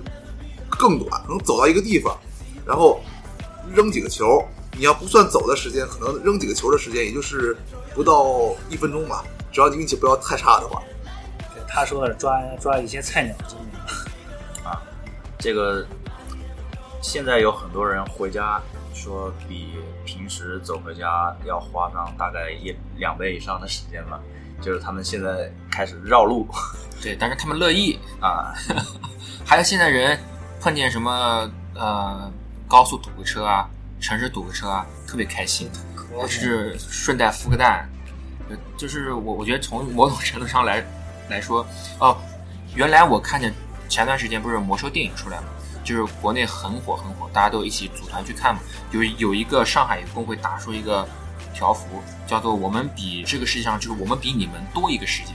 更短，能走到一个地方，然后扔几个球。你要不算走的时间，可能扔几个球的时间，也就是不到一分钟吧。只要你运气不要太差的话，对他说的抓抓一些菜鸟精灵，这个现在有很多人回家说比平时走回家要花上大概一两倍以上的时间吧，就是他们现在开始绕路 对，但是他们乐意。啊，还有现在人碰见什么呃高速堵个车啊，城市堵个车啊，特别开心，就是顺带孵个蛋。呃就是我我觉得从某种程度上来来说，哦，原来我看见前段时间不是魔兽电影出来嘛，就是国内很火很火，大家都一起组团去看嘛。有有一个上海有个工会打出一个条幅，叫做“我们比这个世界上就是我们比你们多一个世界”，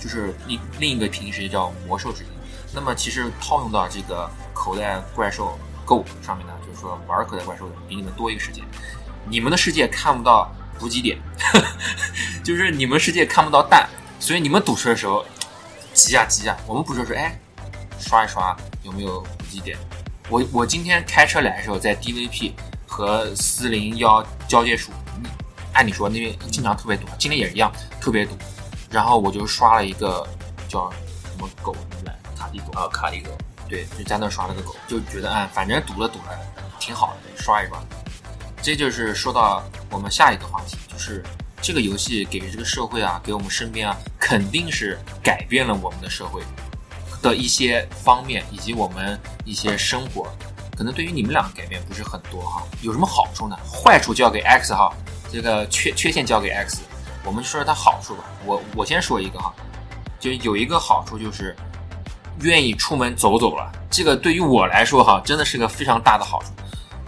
就是另另一个平行世界叫魔兽世界。那么其实套用到这个口袋怪兽 Go 上面呢，就是说玩口袋怪兽的比你们多一个世界，你们的世界看不到补给点，就是你们世界看不到蛋，所以你们堵车的时候急呀急呀，我们不是说哎刷一刷有没有补给点？我我今天开车来的时候在 DVP 和四零幺交界处，嗯按理说那边经常特别堵，今天也是一样特别堵，然后我就刷了一个叫什么狗来卡迪狗啊，卡利狗，对，就在那刷了个狗，就觉得啊，反正堵了堵了，挺好的，刷一刷。这就是说到我们下一个话题，就是这个游戏给这个社会啊，给我们身边啊，肯定是改变了我们的社会的一些方面，以及我们一些生活。可能对于你们俩改变不是很多哈，有什么好处呢？坏处交给 X 哈，这个缺缺陷交给 X。我们说说它好处吧。我我先说一个哈，就有一个好处就是愿意出门走走了。这个对于我来说哈，真的是个非常大的好处。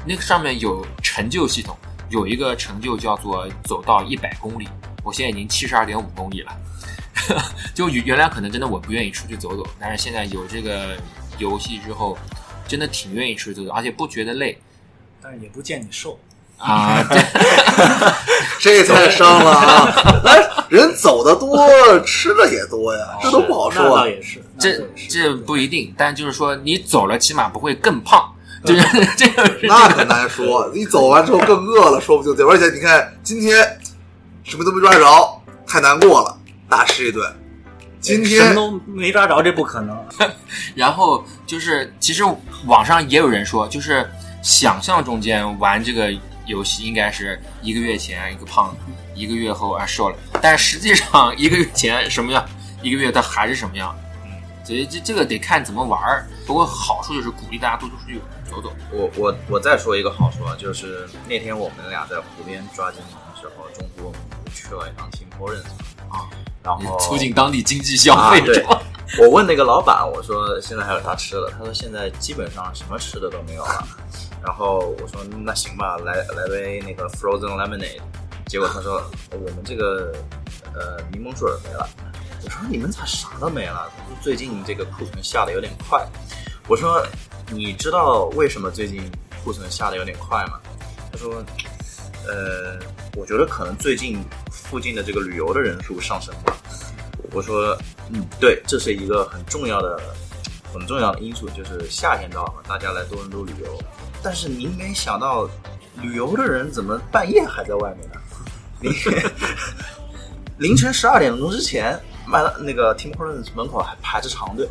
那个上面有成就系统，有一个成就叫做走到一百公里，我现在已经七十二点五公里了。就原原来可能真的我不愿意出去走走，但是现在有这个游戏之后，真的挺愿意出去走走，而且不觉得累但是也不见你瘦。啊。对 这太伤了啊！来，人走的多，吃的也多呀，这都不好说啊。倒也是，这这不一定，但就是说你走了，起码不会更胖。就是这个是那可难说，你走完之后更饿了，说不定对。而且你看，今天什么都没抓着，太难过了，大吃一顿。今天什么都没抓着，这不可能。然后就是，其实网上也有人说，就是想象中间玩这个游戏应该是一个月前一个胖子，一个月后啊瘦了，但实际上一个月前什么样，一个月他还是什么样。嗯，所以这这个得看怎么玩儿。不过好处就是鼓励大家多出去走走。我我我再说一个好处啊，就是那天我们俩在湖边抓精灵的时候，中途我们去了一趟 Tim Hortons 啊，然后促进当地经济消费，啊对？我问那个老板，我说现在还有啥吃的？他说现在基本上什么吃的都没有了。然后我说那行吧，来来杯那个 frozen lemonade。结果他说我们这个呃柠檬水没了。我说你们咋啥都没了？最近这个库存下的有点快。我说你知道为什么最近库存下的有点快吗？他说呃，我觉得可能最近附近的这个旅游的人数上升了。我说，嗯，对，这是一个很重要的、很重要的因素，就是夏天到了，大家来多伦多旅游。但是您没想到，旅游的人怎么半夜还在外面呢？凌 凌晨十二点钟之前，麦当那个 Tim Hortons 门口还排着长队，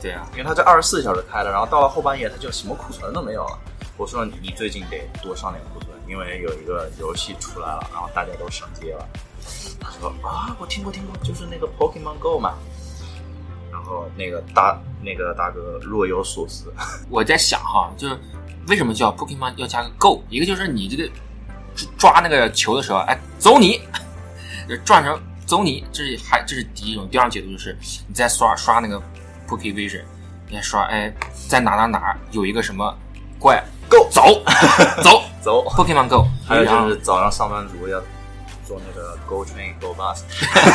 对啊，因为他这二十四小时开的，然后到了后半夜，他就什么库存都没有了。我说你最近得多上点库存，因为有一个游戏出来了，然后大家都上街了。他说啊，我听过听过，就是那个 Pokemon Go 嘛。然后那个大那个大哥若有所思，我在想哈，就是为什么叫 Pokemon 要加个 Go？一个就是你这个抓那个球的时候，哎，走你，就转成走你，这是还这是第一种。第二种解读就是你在刷刷那个 Poke Vision，你在刷哎，在哪哪哪有一个什么怪 Go 走走走。Pokemon Go，还有然后就是早上上班族要坐那个 Go Train Go Bus，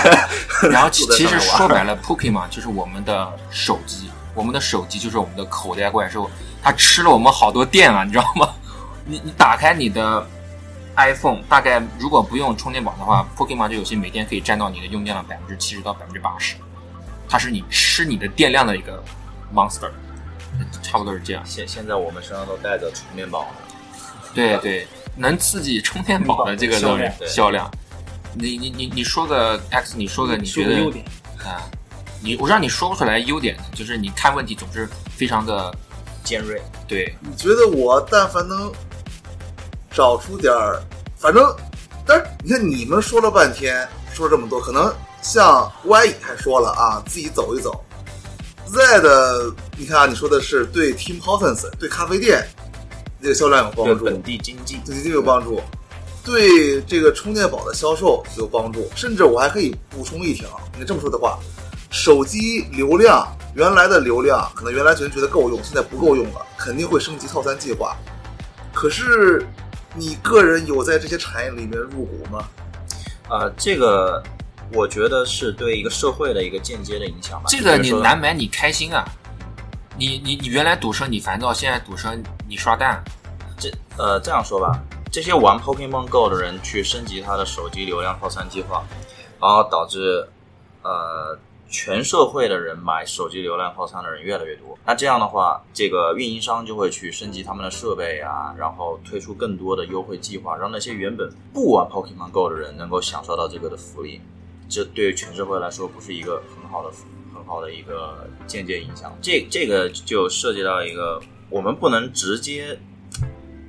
然后其其实说白了，Pokemon 就是我们的手机，我们的手机就是我们的口袋怪兽，它吃了我们好多电啊，你知道吗？你你打开你的 iPhone，大概如果不用充电宝的话，Pokemon 这游戏每天可以占到你的用电量百分之七十到百分之八十，它是你吃你的电量的一个 monster，差不多是这样。现现在我们身上都带着充电宝呢。对对，能刺激充电宝的这个销量销量。你你你你说个 X，你说个你觉得啊，你我让你说不出来优点，就是你看问题总是非常的尖锐，对，你觉得我但凡能找出点儿，反正，但是你看你们说了半天，说了这么多，可能像 Y 还说了啊，自己走一走。Z 的，你看啊，你说的是对 Tim Hortons 对咖啡店这个销量有帮助，本地经济对经济有帮助，对这个充电宝的销售有帮助，甚至我还可以补充一条，你这么说的话，手机流量原来的流量可能原来觉得觉得够用，现在不够用了，肯定会升级套餐计划。可是你个人有在这些产业里面入股吗？啊，这个我觉得是对一个社会的一个间接的影响吧。这个你难买你开心啊。你你你原来赌车你烦躁，现在赌车你刷蛋，这呃这样说吧，这些玩 Pokemon Go 的人去升级他的手机流量套餐计划，然后导致呃全社会的人买手机流量套餐的人越来越多。那这样的话，这个运营商就会去升级他们的设备啊，然后推出更多的优惠计划，让那些原本不玩 Pokemon Go 的人能够享受到这个的福利。这对全社会来说不是一个很好的很好的一个间接影响。这这个就涉及到一个，我们不能直接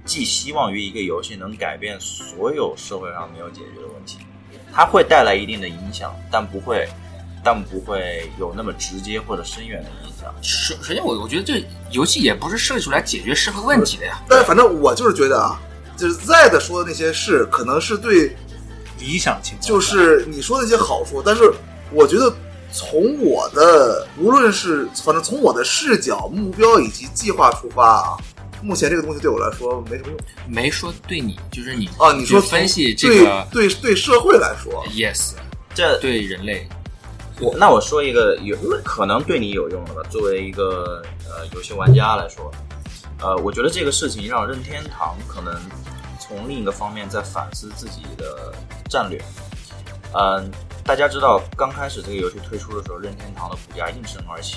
寄希望于一个游戏能改变所有社会上没有解决的问题，它会带来一定的影响，但不会，但不会有那么直接或者深远的影响。首首先我我觉得这游戏也不是设计出来解决社会问题的呀。但是反正我就是觉得啊，就是 Z 说的那些事，可能是对理想情况就是你说的一些好处，但是我觉得从我的无论是反正从我的视角、目标以及计划出发啊，目前这个东西对我来说没什么用没说对你，就是你啊。你说分析这对个对对社会来说，yes，这对人类我那我说一个有可能对你有用的吧，作为一个呃游戏玩家来说，呃，我觉得这个事情让任天堂可能从另一个方面在反思自己的战略。嗯、大家知道刚开始这个游戏推出的时候，任天堂的股价应声而起，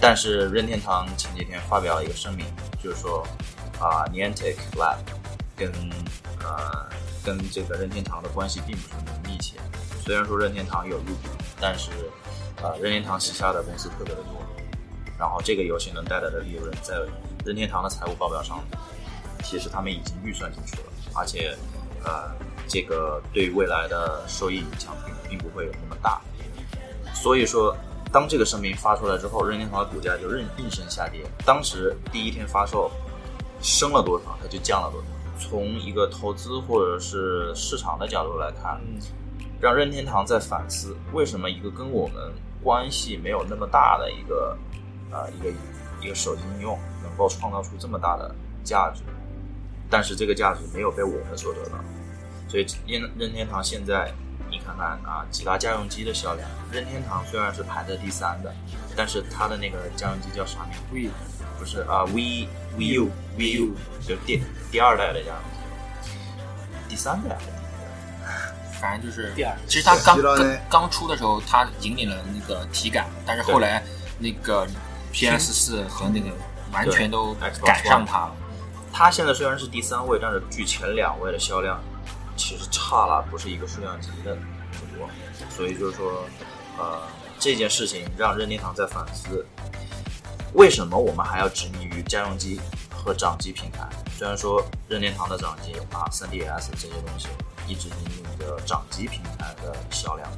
但是任天堂前几天发表了一个声明，就是说啊、，Niantic Lab 跟呃跟这个任天堂的关系并不是那么密切。虽然说任天堂有入股，但是呃任天堂旗下的公司特别的多，然后这个游戏能带来的利润在任天堂的财务报表上，其实他们已经预算进去了，而且呃这个对未来的收益影响并并不会有那么大。所以说，当这个声明发出来之后，任天堂的股价就应应声下跌。当时第一天发售升了多少，它就降了多少。从一个投资或者是市场的角度来看，让任天堂在反思为什么一个跟我们关系没有那么大的一个啊、一个一个手机应用能够创造出这么大的价值，但是这个价值没有被我们所得到。所以任任天堂现在你看看啊，几大家用机的销量，任天堂虽然是排在第三的，但是它的那个家用机叫啥名？V 不是啊，V V U V U 就第第二代的家用机，第三代。反正就是第二，其实它刚刚刚出的时候，它引领了那个体感，但是后来那个 PS 四和那个完全都赶上它了。它现在虽然是第三位，但是距前两位的销量其实差了不是一个数量级的很多，所以就是说，呃，这件事情让任天堂在反思，为什么我们还要执迷于家用机和掌机平台？虽然说任天堂的掌机啊、3DS 这些东西一直引领着掌机平台的销量，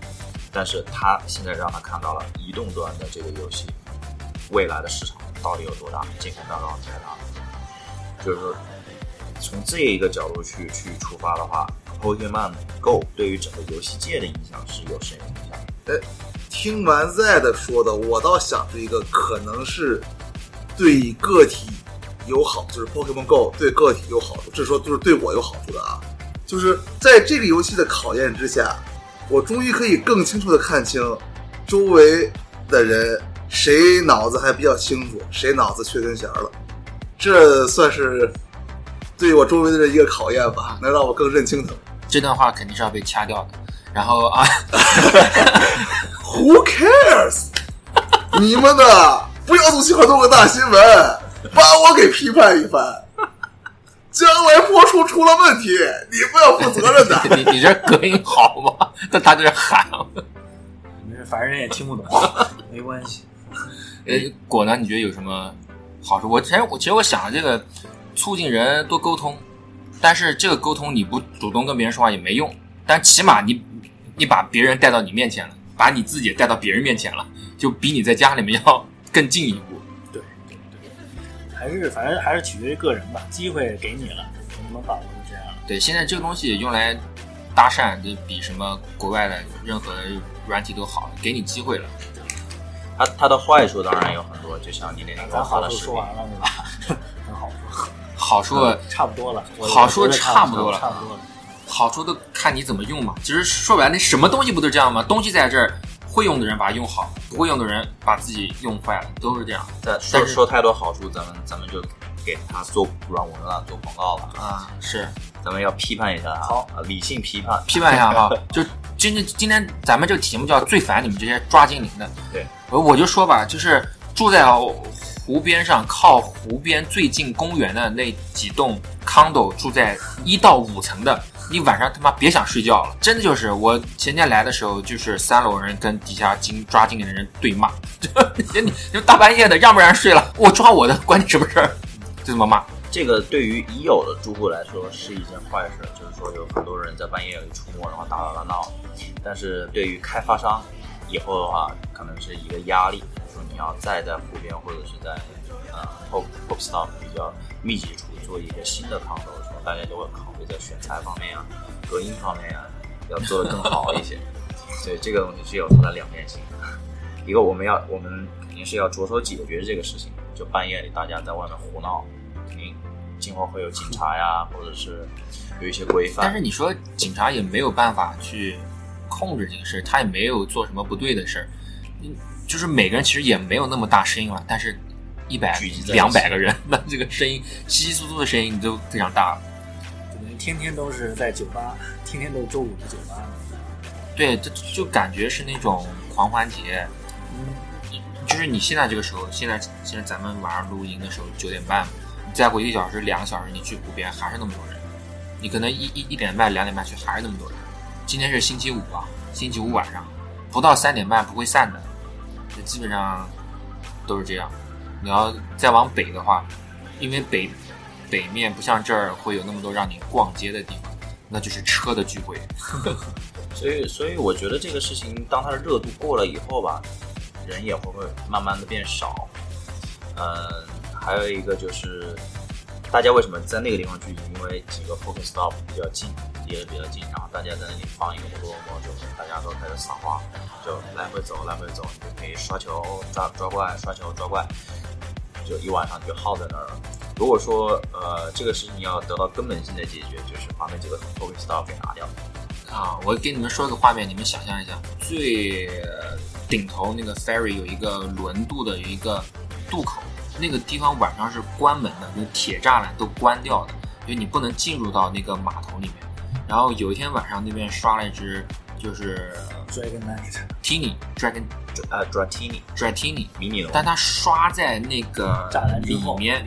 但是它现在让他看到了移动端的这个游戏未来的市场到底有多大，这片大道太大。就是，从这一个角度去去出发的话，Pokemon Go 对于整个游戏界的影响是有深远影响的。听完 Z 的说的，我倒想出一个可能是对个体有好，就是 Pokemon Go 对个体有好处，这说就是对我有好处的啊。就是在这个游戏的考验之下，我终于可以更清楚的看清周围的人谁脑子还比较清楚，谁脑子缺根弦了。这算是对我周围的人一个考验吧，能让我更认清他们。这段话肯定是要被掐掉的。然后啊，Who cares？你们呢？不要总喜欢弄个大新闻，把我给批判一番。将来播出出了问题，你不要负责任的。你你这隔音好吗？但他这喊，没事，反正人也听不懂，没关系。呃，果呢？你觉得有什么好处？我其实我其实我想这个促进人多沟通，但是这个沟通你不主动跟别人说话也没用，但起码你你把别人带到你面前了，把你自己也带到别人面前了，就比你在家里面要更进一步。还是反正还是取决于个人吧，机会给你了，能不能把握就这样了。对，现在这个东西用来搭讪，就比什么国外的任何软体都好，给你机会了。它它的坏处当然有很多，就像你那天给咱好处说，完了对吧？很好说，好处差不多了。好处我觉得差不多了差不多了。好处都看你怎么用嘛。其实说白了，那什么东西不都这样吗？东西在这儿，会用的人把它用好，不会用的人把自己用坏了，都是这样但但说说太多好处，咱们咱们就给他做软文了，做广告了。啊。是咱们要批判一下啊，好啊，理性批判。批判一下哈，就今天今天咱们这个题目叫最烦你们这些抓精灵的。对，我我就说吧，就是住在湖边上，靠湖边最近公园的那几栋 condo，住在一到五层的，你晚上他妈别想睡觉了，真的就是我前天来的时候，就是三楼人跟底下经抓经理的人对骂，就你就大半夜的让不让人睡了？我抓我的，关你什么事儿？就这么骂。这个对于已有的住户来说是一件坏事，就是说有很多人在半夜里出没，然后打打闹闹。但是对于开发商以后的话，可能是一个压力，说你要再在湖边或者是在呃 pop pop stop 比较密集处做一个新的 condo 大家就会考虑在选材方面啊、隔音方面啊，要做的更好一些。所以这个东西是有它的两面性的。一个我们要我们肯定是要着手解决这个事情，就半夜里大家在外面胡闹，肯定今后会有警察呀，或者是有一些规范。但是你说警察也没有办法去控制这个事儿，他也没有做什么不对的事儿，嗯，就是每个人其实也没有那么大声音了，但是一百两百个人，那这个声音稀稀疏疏的声音都非常大了。天天都是在酒吧，天天都是周五的酒吧。对，这就感觉是那种狂欢节，嗯，就是你现在这个时候，现在现在咱们晚上录音的时候九点半，你再过一个小时、两个小时，你去湖边还是那么多人，你可能一一一点半、两点半去还是那么多人。今天是星期五啊，星期五晚上不到三点半不会散的，就基本上都是这样。你要再往北的话，因为北北面不像这儿会有那么多让你逛街的地方，那就是车的聚会。所以，所以我觉得这个事情，当它的热度过了以后吧，人也会会慢慢的变少。嗯，还有一个就是，大家为什么在那个地方聚集？因为几个 Poké Stop 比较近，离得比较近，然后大家在那里放一个摩托摩托，大家都开始撒花，就来回走，来回走，你就可以刷球、抓抓怪、刷球、抓怪，就一晚上就耗在那儿了。如果说呃这个事情要得到根本性的解决，就是把那几个 Poké Stop 给拿掉。啊，我给你们说个画面，你们想象一下，最顶头那个 ferry 有一个轮渡的有一个渡口，那个地方晚上是关门的，那铁栅栏都关掉的，因为你不能进入到那个码头里面。然后有一天晚上那边刷了一只就是 Dragon Knight，Tini Dragon 呃 Dratini Dratini，迷你龙，但它刷在那个里，面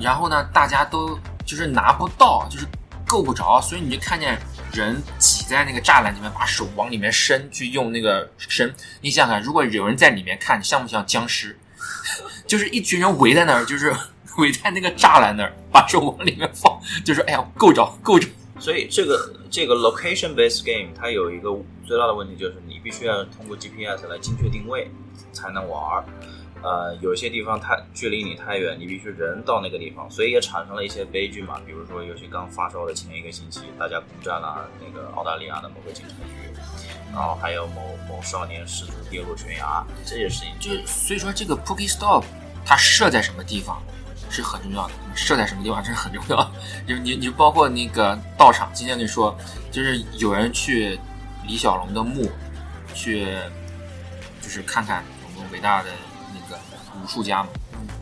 然后呢，大家都就是拿不到，就是够不着，所以你就看见人挤在那个栅栏里面，把手往里面伸，去用那个伸。你想想看，如果有人在里面看，像不像僵尸？就是一群人围在那儿，就是围在那个栅栏那儿，把手往里面放，就说：“哎呀，够着，够着。所以这个这个 location based game 它有一个最大的问题就是你必须要通过 GPS 来精确定位才能玩儿。呃，有些地方它距离你太远，你必须人到那个地方，所以也产生了一些悲剧嘛。比如说，尤其刚发烧的前一个星期，大家攻占了那个澳大利亚的某个警察局，然后还有某某少年失足跌落悬崖这些事情，就所以说这个 Pokey Stop 它设在什么地方是很重要的，设在什么地方是很重要。就你你包括那个道场，今天跟你说，就是有人去李小龙的墓去，就是看看我们伟大的武术家嘛，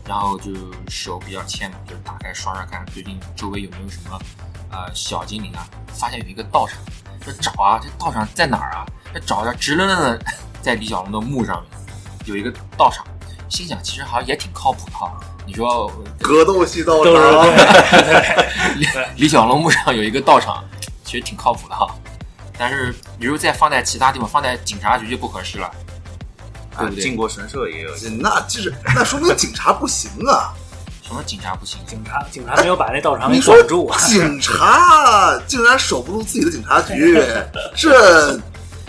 然后就手比较欠嘛，就打开刷刷看最近周围有没有什么呃小精灵啊，发现有一个道场，说找啊，这道场在哪儿啊？这找着直愣愣的 在李小龙的墓上面有一个道场，心想其实好像也挺靠谱的哈。你说格斗系道场，李李小龙墓上有一个道场，其实挺靠谱的哈。但是你如再放在其他地方，放在警察局就不合适了，对不对？靖国神社也有，那就是那说明警察不行啊！什么警察不行？警察警察没有把那道场给你说管住啊！警察竟然守不住自己的警察局，这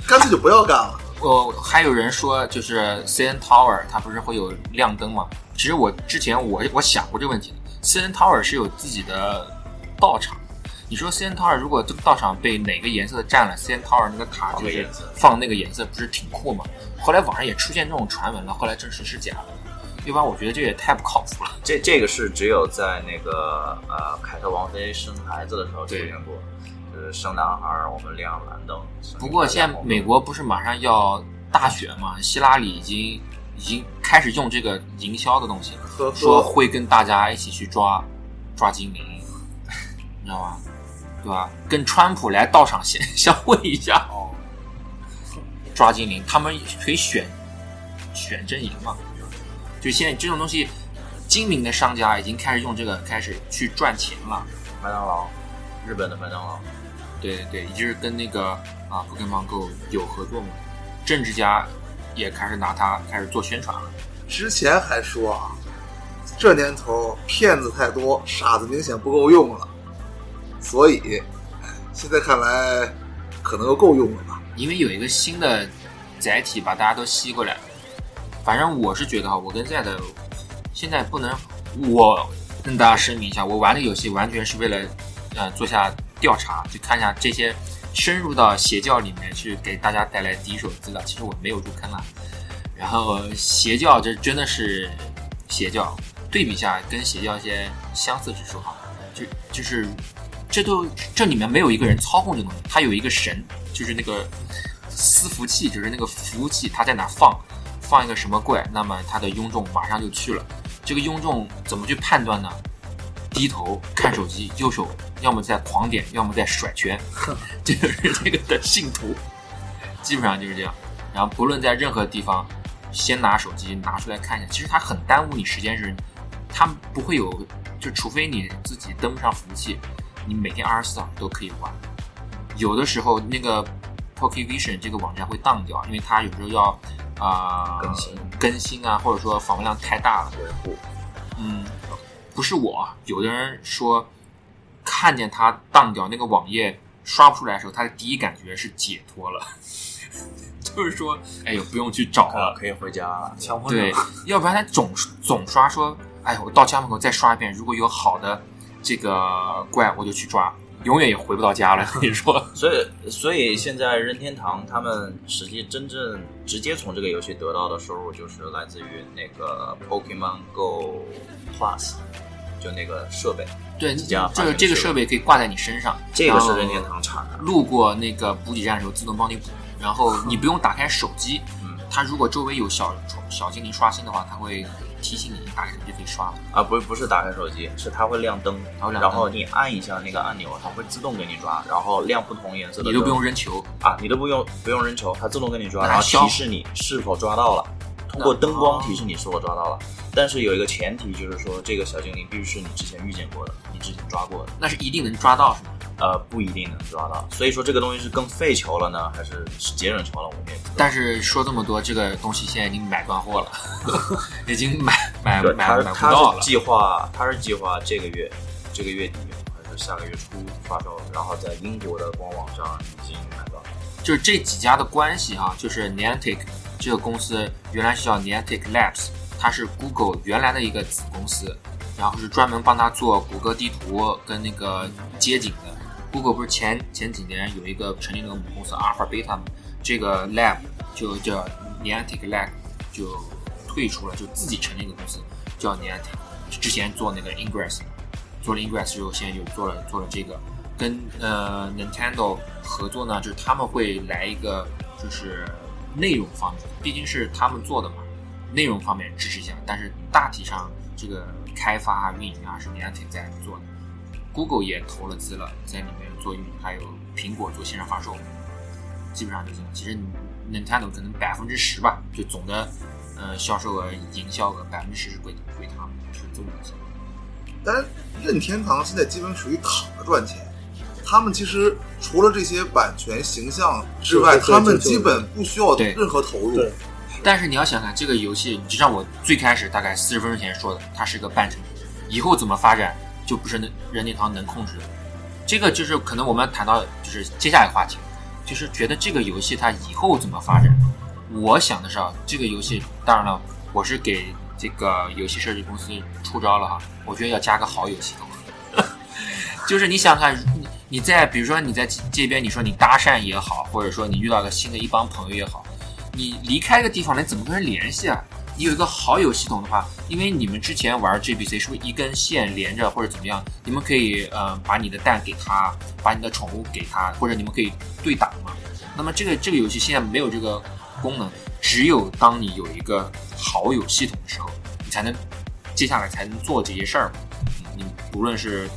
干脆就不要干了。我还有人说，就是 CN Tower 它不是会有亮灯吗？其实我之前我我想过这个问题，CN Tower 是有自己的道场。你说 CN Tower 如果这个道场被哪个颜色占了，CN Tower 那个塔就是放那个颜色，不是挺酷吗？后来网上也出现这种传闻了，后来证实是假的。要不然我觉得这也太不靠谱了。这这个是只有在那个呃凯特王妃生孩子的时候出现过，就是生男孩儿我们亮蓝灯。不过现在美国不是马上要大选嘛，希拉里已经已经开始用这个营销的东西了。呵呵说会跟大家一起去抓抓精灵，你知道吗？对吧？跟川普来道场相相 会一下，哦，抓精灵，他们可以选选阵营嘛？就现在这种东西，精明的商家已经开始用这个开始去赚钱了。麦当劳，日本的麦当劳，对对对，也就是跟那个啊 Pokemon Go 有合作嘛，政治家也开始拿它开始做宣传了。之前还说啊，这年头骗子太多，傻子明显不够用了，所以现在看来可能够用了吧？因为有一个新的载体把大家都吸过来。反正我是觉得哈，我跟 Z 的现在不能，我跟大家声明一下，我玩的游戏完全是为了呃做下调查，去看一下这些深入到邪教里面去给大家带来第一手资料。其实我没有入坑啊。然后邪教这真的是邪教，对比一下跟邪教一些相似之处哈，就就是这都这里面没有一个人操控这个东西，它有一个神，就是那个伺服器，就是那个服务器，它在哪放，放一个什么怪，那么他的庸众马上就去了。这个庸众怎么去判断呢？低头看手机，右手要么在狂点，要么在甩圈，这就是这个的信徒，基本上就是这样。然后不论在任何地方，先拿手机拿出来看一下，其实它很耽误你时间，是它不会有，就除非你自己登不上服务器，你每天二十四小时都可以玩。有的时候那个 PokeVision 这个网站会当掉，因为它有时候要啊、更新更新啊，或者说访问量太大了。维护，嗯，不是我，有的人说看见它当掉那个网页刷不出来的时候，他的第一感觉是解脱了，就是说，哎呦，不用去找了。可以回家了。强迫对，要不然他总总刷说，哎，我到家门口再刷一遍，如果有好的这个怪，我就去抓，永远也回不到家了。跟你说，所以，所以现在任天堂他们实际真正直接从这个游戏得到的收入，就是来自于那个 Pokemon Go Plus，就那个设备，对，几家发行这个这个设设备可以挂在你身上，这个是任天堂产的。路过那个补给站的时候自动帮你补，然后你不用打开手机，嗯它如果周围有小小精灵刷新的话，它会提醒你打开手机就可以刷了。啊，不不是打开手机，是它会亮灯，它会亮灯然后你按一下那个按钮，它会自动给你抓，然后亮不同颜色的，你都不用扔球，啊，你都不用不用扔球，它自动给你抓，然后提示你是否抓到了，通过灯光提示你是否抓到了。但是有一个前提，就是说这个小精灵必须是你之前遇见过的，你之前抓过的，那是一定能抓到是吗？呃，不一定能抓到。所以说这个东西是更费球了呢，还是是节省球了？我们也不知道。但是说这么多，这个东西现在已经买断货了，已经买买，买买不到了是。计划，他是计划这个月这个月底还是下个月初发售，然后在英国的官网上已经买到了。就是这几家的关系哈、就是 Niantic 这个公司原来是叫 Niantic Labs，它是 Google 原来的一个子公司，然后是专门帮他做谷歌地图跟那个街景的。Google 不是前前几年有一个成立那个母公司 Alpha Beta 吗？这个 lab 就叫 Niantic Lab 就退出了，就自己成立一个公司叫 Niantic。之前做那个 Ingress，做了 Ingress 之后，现在就做了做了这个，跟呃 Nintendo 合作呢，就是他们会来一个就是内容方面，毕竟是他们做的嘛，内容方面支持一下，但是大体上这个开发啊、运营啊是 Niantic 在做的。Google 也投了资了，在里面做运营，还有苹果做线上发售，基本上就这样。其实 Nintendo 可能百分之十吧，就总的呃销售额、营销额百分之十是归归他们，是这么个情况。但是任天堂现在基本属于躺着赚钱，他们其实除了这些版权、形象之外，他们基本不需要对任何投入。但是你要想想，这个游戏，就像我最开始大概四十分钟前说的，它是个半成品，以后怎么发展就不是任任天堂能控制的。这个就是可能我们谈到就是接下来话题，就是觉得这个游戏它以后怎么发展。我想的是啊，这个游戏当然了，我是给这个游戏设计公司出招了哈，我觉得要加个好友系统。就是你想想看，你你在比如说你在这边，你说你搭讪也好，或者说你遇到个新的一帮朋友也好，你离开一个地方，你怎么跟人联系啊？你有一个好友系统的话，因为你们之前玩 GBC 是不是一根线连着或者怎么样？你们可以呃把你的蛋给他，把你的宠物给他，或者你们可以对打嘛。那么这个这个游戏现在没有这个功能，只有当你有一个好友系统的时候，你才能接下来才能做这些事儿。你无论是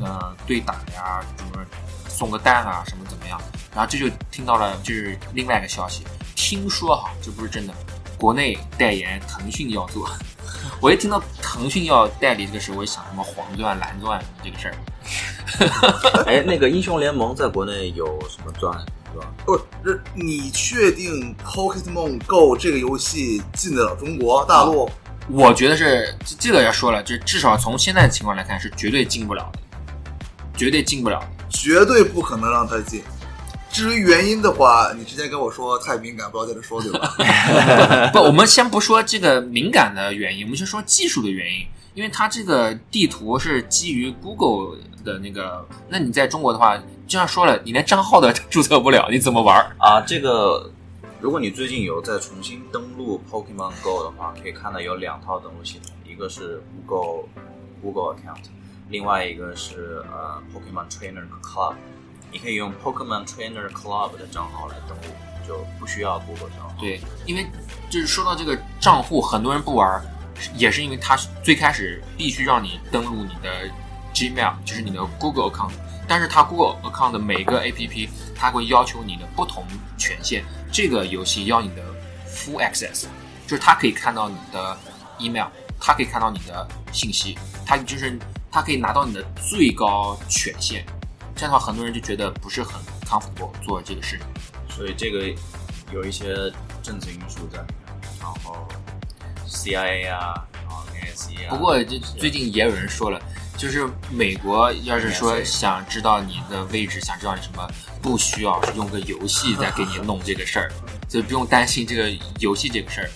呃对打呀，什么送个蛋啊，什么怎么样，然后这就听到了就是另外一个消息，听说哈，这不是真的，国内代言腾讯要做。我一听到腾讯要代理这个时候，我就想什么黄钻、蓝钻这个事儿。哎，那个英雄联盟在国内有什么钻是吧？不是，你确定 Pokemon Go 这个游戏进得了中国大陆？我觉得是这这个要说了，就至少从现在的情况来看，是绝对进不了的，绝对进不了的。绝对不可能让它进。至于原因的话，你之前跟我说太敏感，不要在这说，对吧？不，我们先不说这个敏感的原因，我们先说技术的原因。因为它这个地图是基于 Google 的那个，那你在中国的话，就像说了，你连账号都 注册不了，你怎么玩儿？啊，这个如果你最近有在重新登录 Pokemon Go 的话，可以看到有两套登录系统，一个是 Google Google account，另外一个是呃 Pokemon Trainer Club。你可以用 Pokemon Trainer Club 的账号来登录，就不需要 Google 账号。对，因为就是说到这个账户，很多人不玩，也是因为它最开始必须让你登录你的 Gmail，就是你的 Google account，但是它 Google account 的每个 APP，它会要求你的不同权限。这个游戏要你的 full access，就是它可以看到你的 email，它可以看到你的信息，它就是它可以拿到你的最高权限。这样的话，很多人就觉得不是很 comfortable 做这个事情。所以这个有一些政治因素在里面，然后 CIA 啊，然后 NSE 啊。不过这最近也有人说了，就是美国要是说想知道你的位置，想知道你什么，不需要用个游戏再给你弄这个事儿，就不用担心这个游戏这个事儿。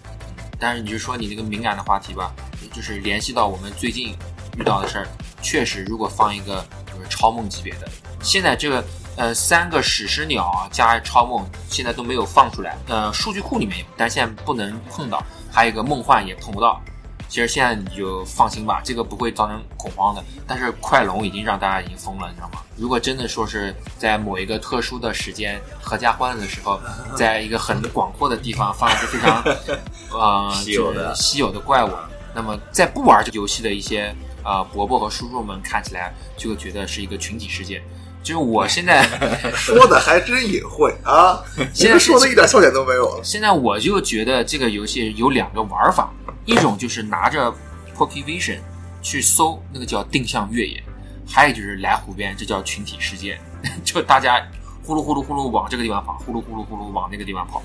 但是你就说你那个敏感的话题吧，就是联系到我们最近遇到的事儿，确实如果放一个就是超梦级别的，现在这个呃三个史诗鸟啊加超梦现在都没有放出来，呃数据库里面有，但现在不能碰到，还有一个梦幻也碰不到。其实现在你就放心吧，这个不会造成恐慌的。但是快龙已经让大家已经疯了，你知道吗？如果真的说是在某一个特殊的时间合家欢乐的时候，在一个很广阔的地方放一个非常 呃稀有的稀有的怪物，那么在不玩这个游戏的一些呃伯伯和叔叔们看起来就会觉得是一个群体事件。就是我现在 说的还真隐晦啊！现在说的一点笑点都没有了。现在我就觉得这个游戏有两个玩法，一种就是拿着 Pokevision 去搜那个叫定向越野，还有就是来湖边，这叫群体事件，就大家呼噜呼噜呼噜往这个地方跑，呼噜呼噜呼噜往那个地方跑，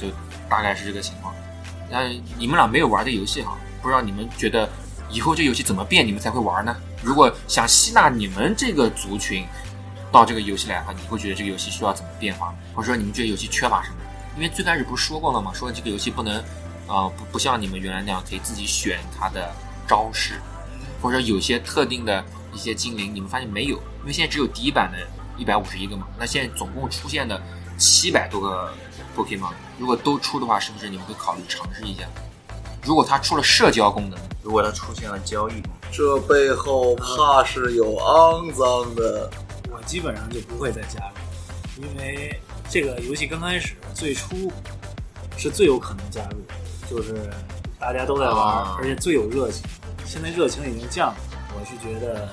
就大概是这个情况。但你们俩没有玩这游戏哈，不知道你们觉得以后这游戏怎么变，你们才会玩呢？如果想吸纳你们这个族群到这个游戏来的话，你会觉得这个游戏需要怎么变化？或者说你们觉得游戏缺乏什么？因为最开始不是说过了吗？说这个游戏不能，呃，不不像你们原来那样可以自己选它的招式，或者说有些特定的一些精灵，你们发现没有？因为现在只有第一版的一百五十一个嘛，那现在总共出现的七百多个 Pokemon，如果都出的话，是不是你们会考虑尝试一下？如果它出了社交功能，如果它出现了交易，这背后怕是有肮脏的。我基本上就不会再加入，因为这个游戏刚开始最初是最有可能加入，就是大家都在玩，啊而且最有热情。现在热情已经降了，我是觉得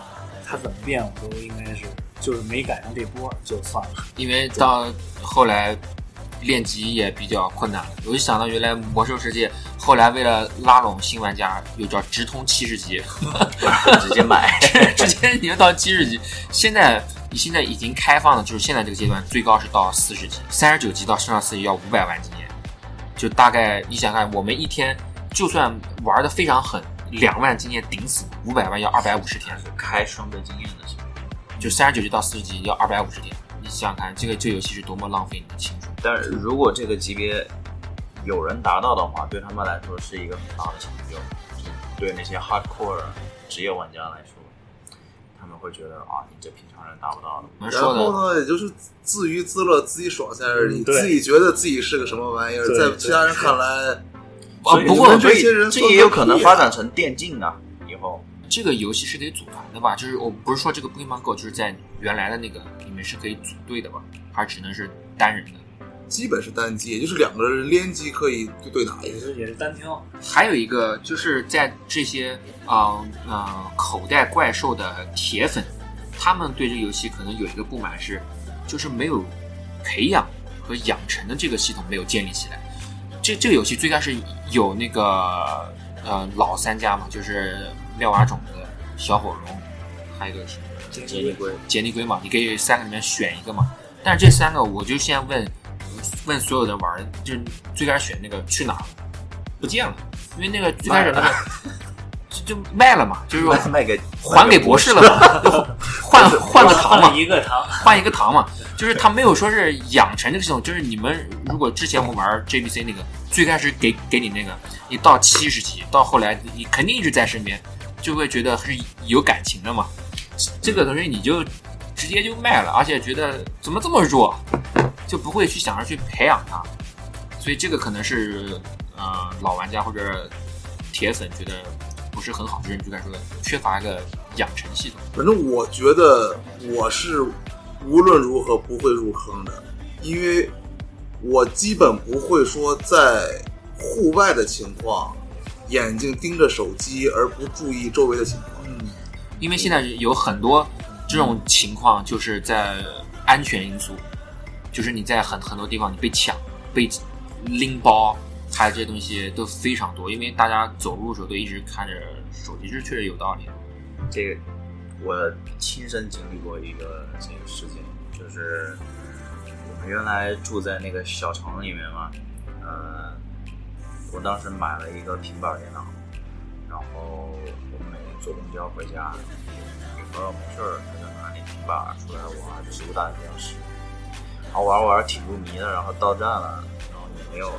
它怎么变我都应该是就是没赶上这波就算了。因为到后来练级也比较困难了。我就想到原来魔兽世界后来为了拉拢新玩家，又叫直通七十级，直接买。直接你要到七十级。现在你现在已经开放了，就是现在这个阶段最高是到四十级，三十九级到升到四十级要五百万经验，就大概你想看，我们一天就算玩的非常狠，两万经验顶死，五百万要二百五十天，开双倍经验的情况。就三十九级到四十级要二百五十天。你想想看，这个这游戏是多么浪费你的青春。但是如果这个级别有人达到的话，对他们来说是一个很大的成就。对那些 hardcore 职业玩家来说，会觉得啊，你这平常人达不到的。然我们说的后呢，也就是自娱自乐、自己爽下来而已，嗯对自己觉得自己是个什么玩意儿，对在其他人看来，啊所以不过这些人这也有可能发展成电竞啊，以后。这个游戏是得组团的吧？就是我不是说这个 Pokemon Go 就是在原来的那个里面是可以组队的吧？还是只能是单人的？基本是单机，也就是两个人联机可以对对打一下。也是也是单挑，还有一个就是在这些啊啊、口袋怪兽的铁粉，他们对这个游戏可能有一个不满是，就是没有培养和养成的这个系统没有建立起来。这这个游戏最开始有那个呃老三家嘛，就是妙蛙种子、小火龙，还有一个是杰尼龟，杰尼龟嘛，你可以三个里面选一个嘛。但是这三个，我就先问问所有人玩，就是最开始选那个去哪儿？不见了，因为那个最开始那个就就卖了嘛，就是说卖给还给博士了嘛，就换换个糖嘛换，一个糖，换一个糖嘛，就是他没有说是养成这个系统，就是你们如果之前我们玩 JBC 那个，最开始给给你那个，你到七十级，到后来你肯定一直在身边，就会觉得是有感情的嘛。这个东西你就直接就卖了，而且觉得怎么这么弱，就不会去想着去培养它，所以这个可能是呃老玩家或者铁粉觉得不是很好，就是你就该说的缺乏一个养成系统。反正我觉得我是无论如何不会入坑的，因为我基本不会说在户外的情况，眼睛盯着手机而不注意周围的情况。嗯，因为现在有很多这种情况，就是在安全因素，就是你在很很多地方你被抢、被拎包，还有这些东西都非常多。因为大家走路的时候都一直看着手机，这确实有道理。这个我亲身经历过一个这个事情，就是我们原来住在那个小城里面嘛，呃，我当时买了一个平板电脑，然后我们每天坐公交回家，朋友没事儿，他就拿那平板出来玩，就是武打电视，然后玩玩挺入迷的，然后到站了，然后也没有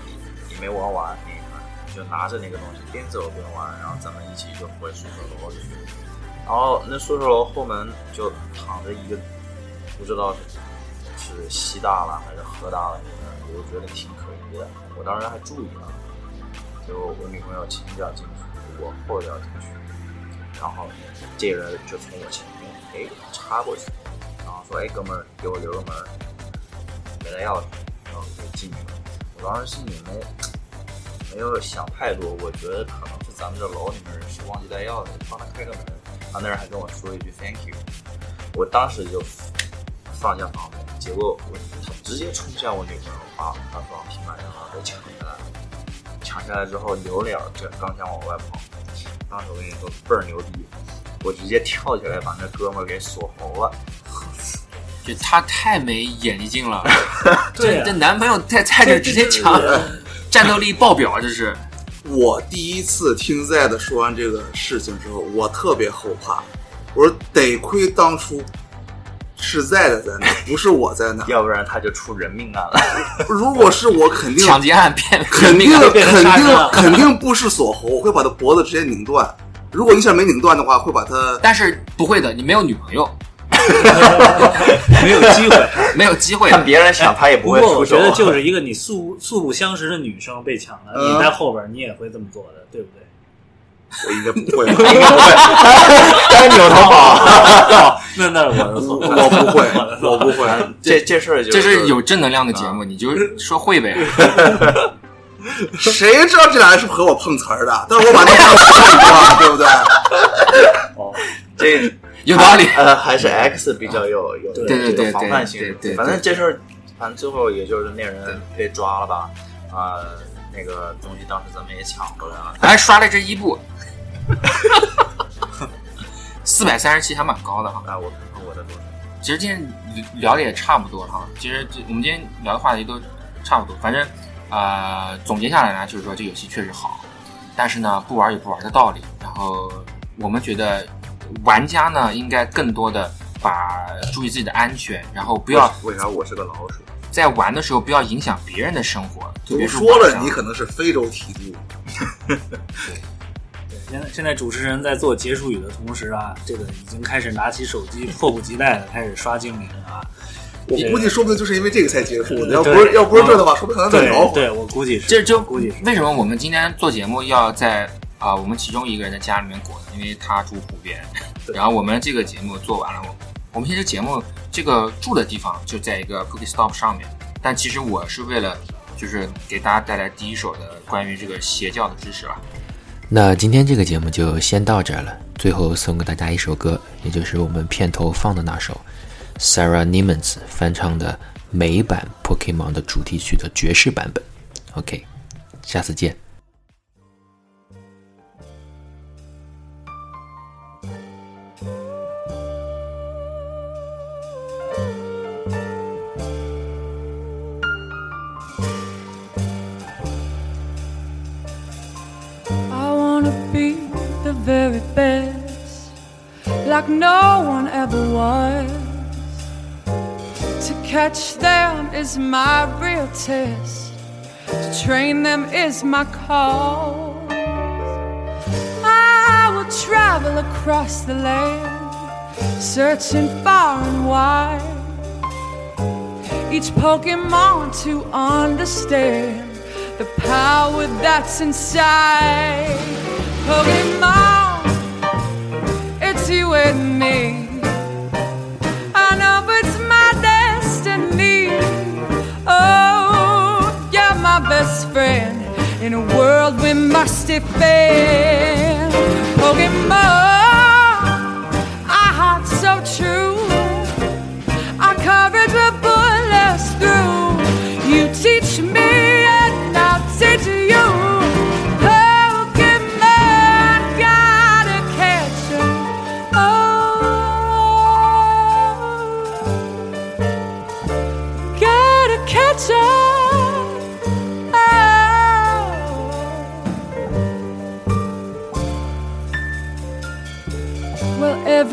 也没玩完那一盘，就拿着那个东西边走边玩，然后咱们一起就回宿舍楼去。然后那宿舍楼后门就躺着一个不知道是是西大了还是河大了的人，我觉得挺可疑的。我当时还注意了，就我女朋友前脚进去，我后脚进去，然后这人就从我前面哎插过去，然后说哎哥们儿给我留个门儿，没带钥匙，然后我就进去了。我当时心里没没有想太多，我觉得可能是咱们这楼里面人是忘记带钥匙，帮他开个门。他，那人还跟我说一句 thank you，我当时就放下防备，结果我他直接冲向我女朋友，把把双平板电脑给抢下来了。抢下来之后扭脸儿就刚想往外跑，当时我跟你说倍儿牛逼，我直接跳起来把那哥们儿给锁喉了。就他太没眼力劲了，对啊这这男朋友在在这直接抢，战斗力爆表，这是。我第一次听 Z 说完这个事情之后，我特别后怕。我说得亏当初是 Z 在那，不是我在那。要不然他就出人命案了。如果是我，肯定抢劫案变肯定肯定肯定不是锁喉，我会把他脖子直接拧断。如果一下没拧断的话，会把他但是不会的，你没有女朋友，没有机会。没有机会。看别人抢他也不不会出手。过我觉得就是一个你素素不相识的女生被抢了，嗯你在后边你也会这么做的，对不对？我应该不会吧，该扭头跑。那那是我的错，我不会，我不会。这这事儿就这是有正能量的节目，你就说会呗。谁知道这俩人是不是和我碰瓷儿的？但是我把那张看过，对不对？哦，这有道理。呃，还是 X 比较有有对对对有防范性。反正这事儿，反正最后也就是那人被抓了吧，啊，那个东西当时咱们也抢回来了。还刷了这一部，四百三十七还蛮高的哈。哎，我看看我的多少？其实今天聊的也差不多了哈。其实这我们今天聊的话题都差不多，反正呃总结下来呢，就是说这游戏确实好，但是呢不玩有不玩的道理。然后我们觉得玩家呢应该更多的把注意自己的安全，然后不要为啥我是个老鼠？在玩的时候不要影响别人的生活，特别都是说了，你可能是非洲体都。对，现在现在主持人在做结束语的同时啊，这个已经开始拿起手机，迫不及待的开始刷精灵啊。我估计说不定就是因为这个才结束的。要不是要不是这的话，说不定可能再聊会儿。对对，我估计是，这就估计是。为什么我们今天做节目要在啊、我们其中一个人的家里面过呢，因为他住湖边，然后我们这个节目做完了，我我们现在节目这个住的地方就在一个 Cookie Stop 上面，但其实我是为了就是给大家带来第一手的关于这个邪教的知识了。那今天这个节目就先到这儿了。最后送给大家一首歌，也就是我们片头放的那首 Sarah Niemans 翻唱的美版 Pokemon 的主题曲的爵士版本。OK，下次见。I wanna be the very best, like no one ever was. Catch them is my real test, to train them is my cause. I will travel across the land, searching far and wide. Each Pokemon to understand the power that's inside. Pokemon, it's you and me. Friend in a world we must defend. Oh, Pokemon,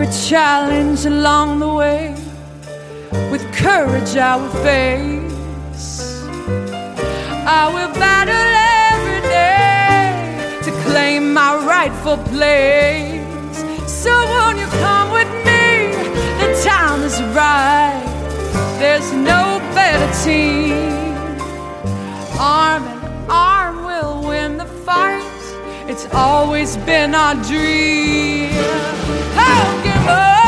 every challenge along the way with courage I will face. I will battle every day to claim my rightful place. So won't you come with me? The time is right. There's no better team. Arm in arm, we'll win the fight. It's always been our dream. I'll give up.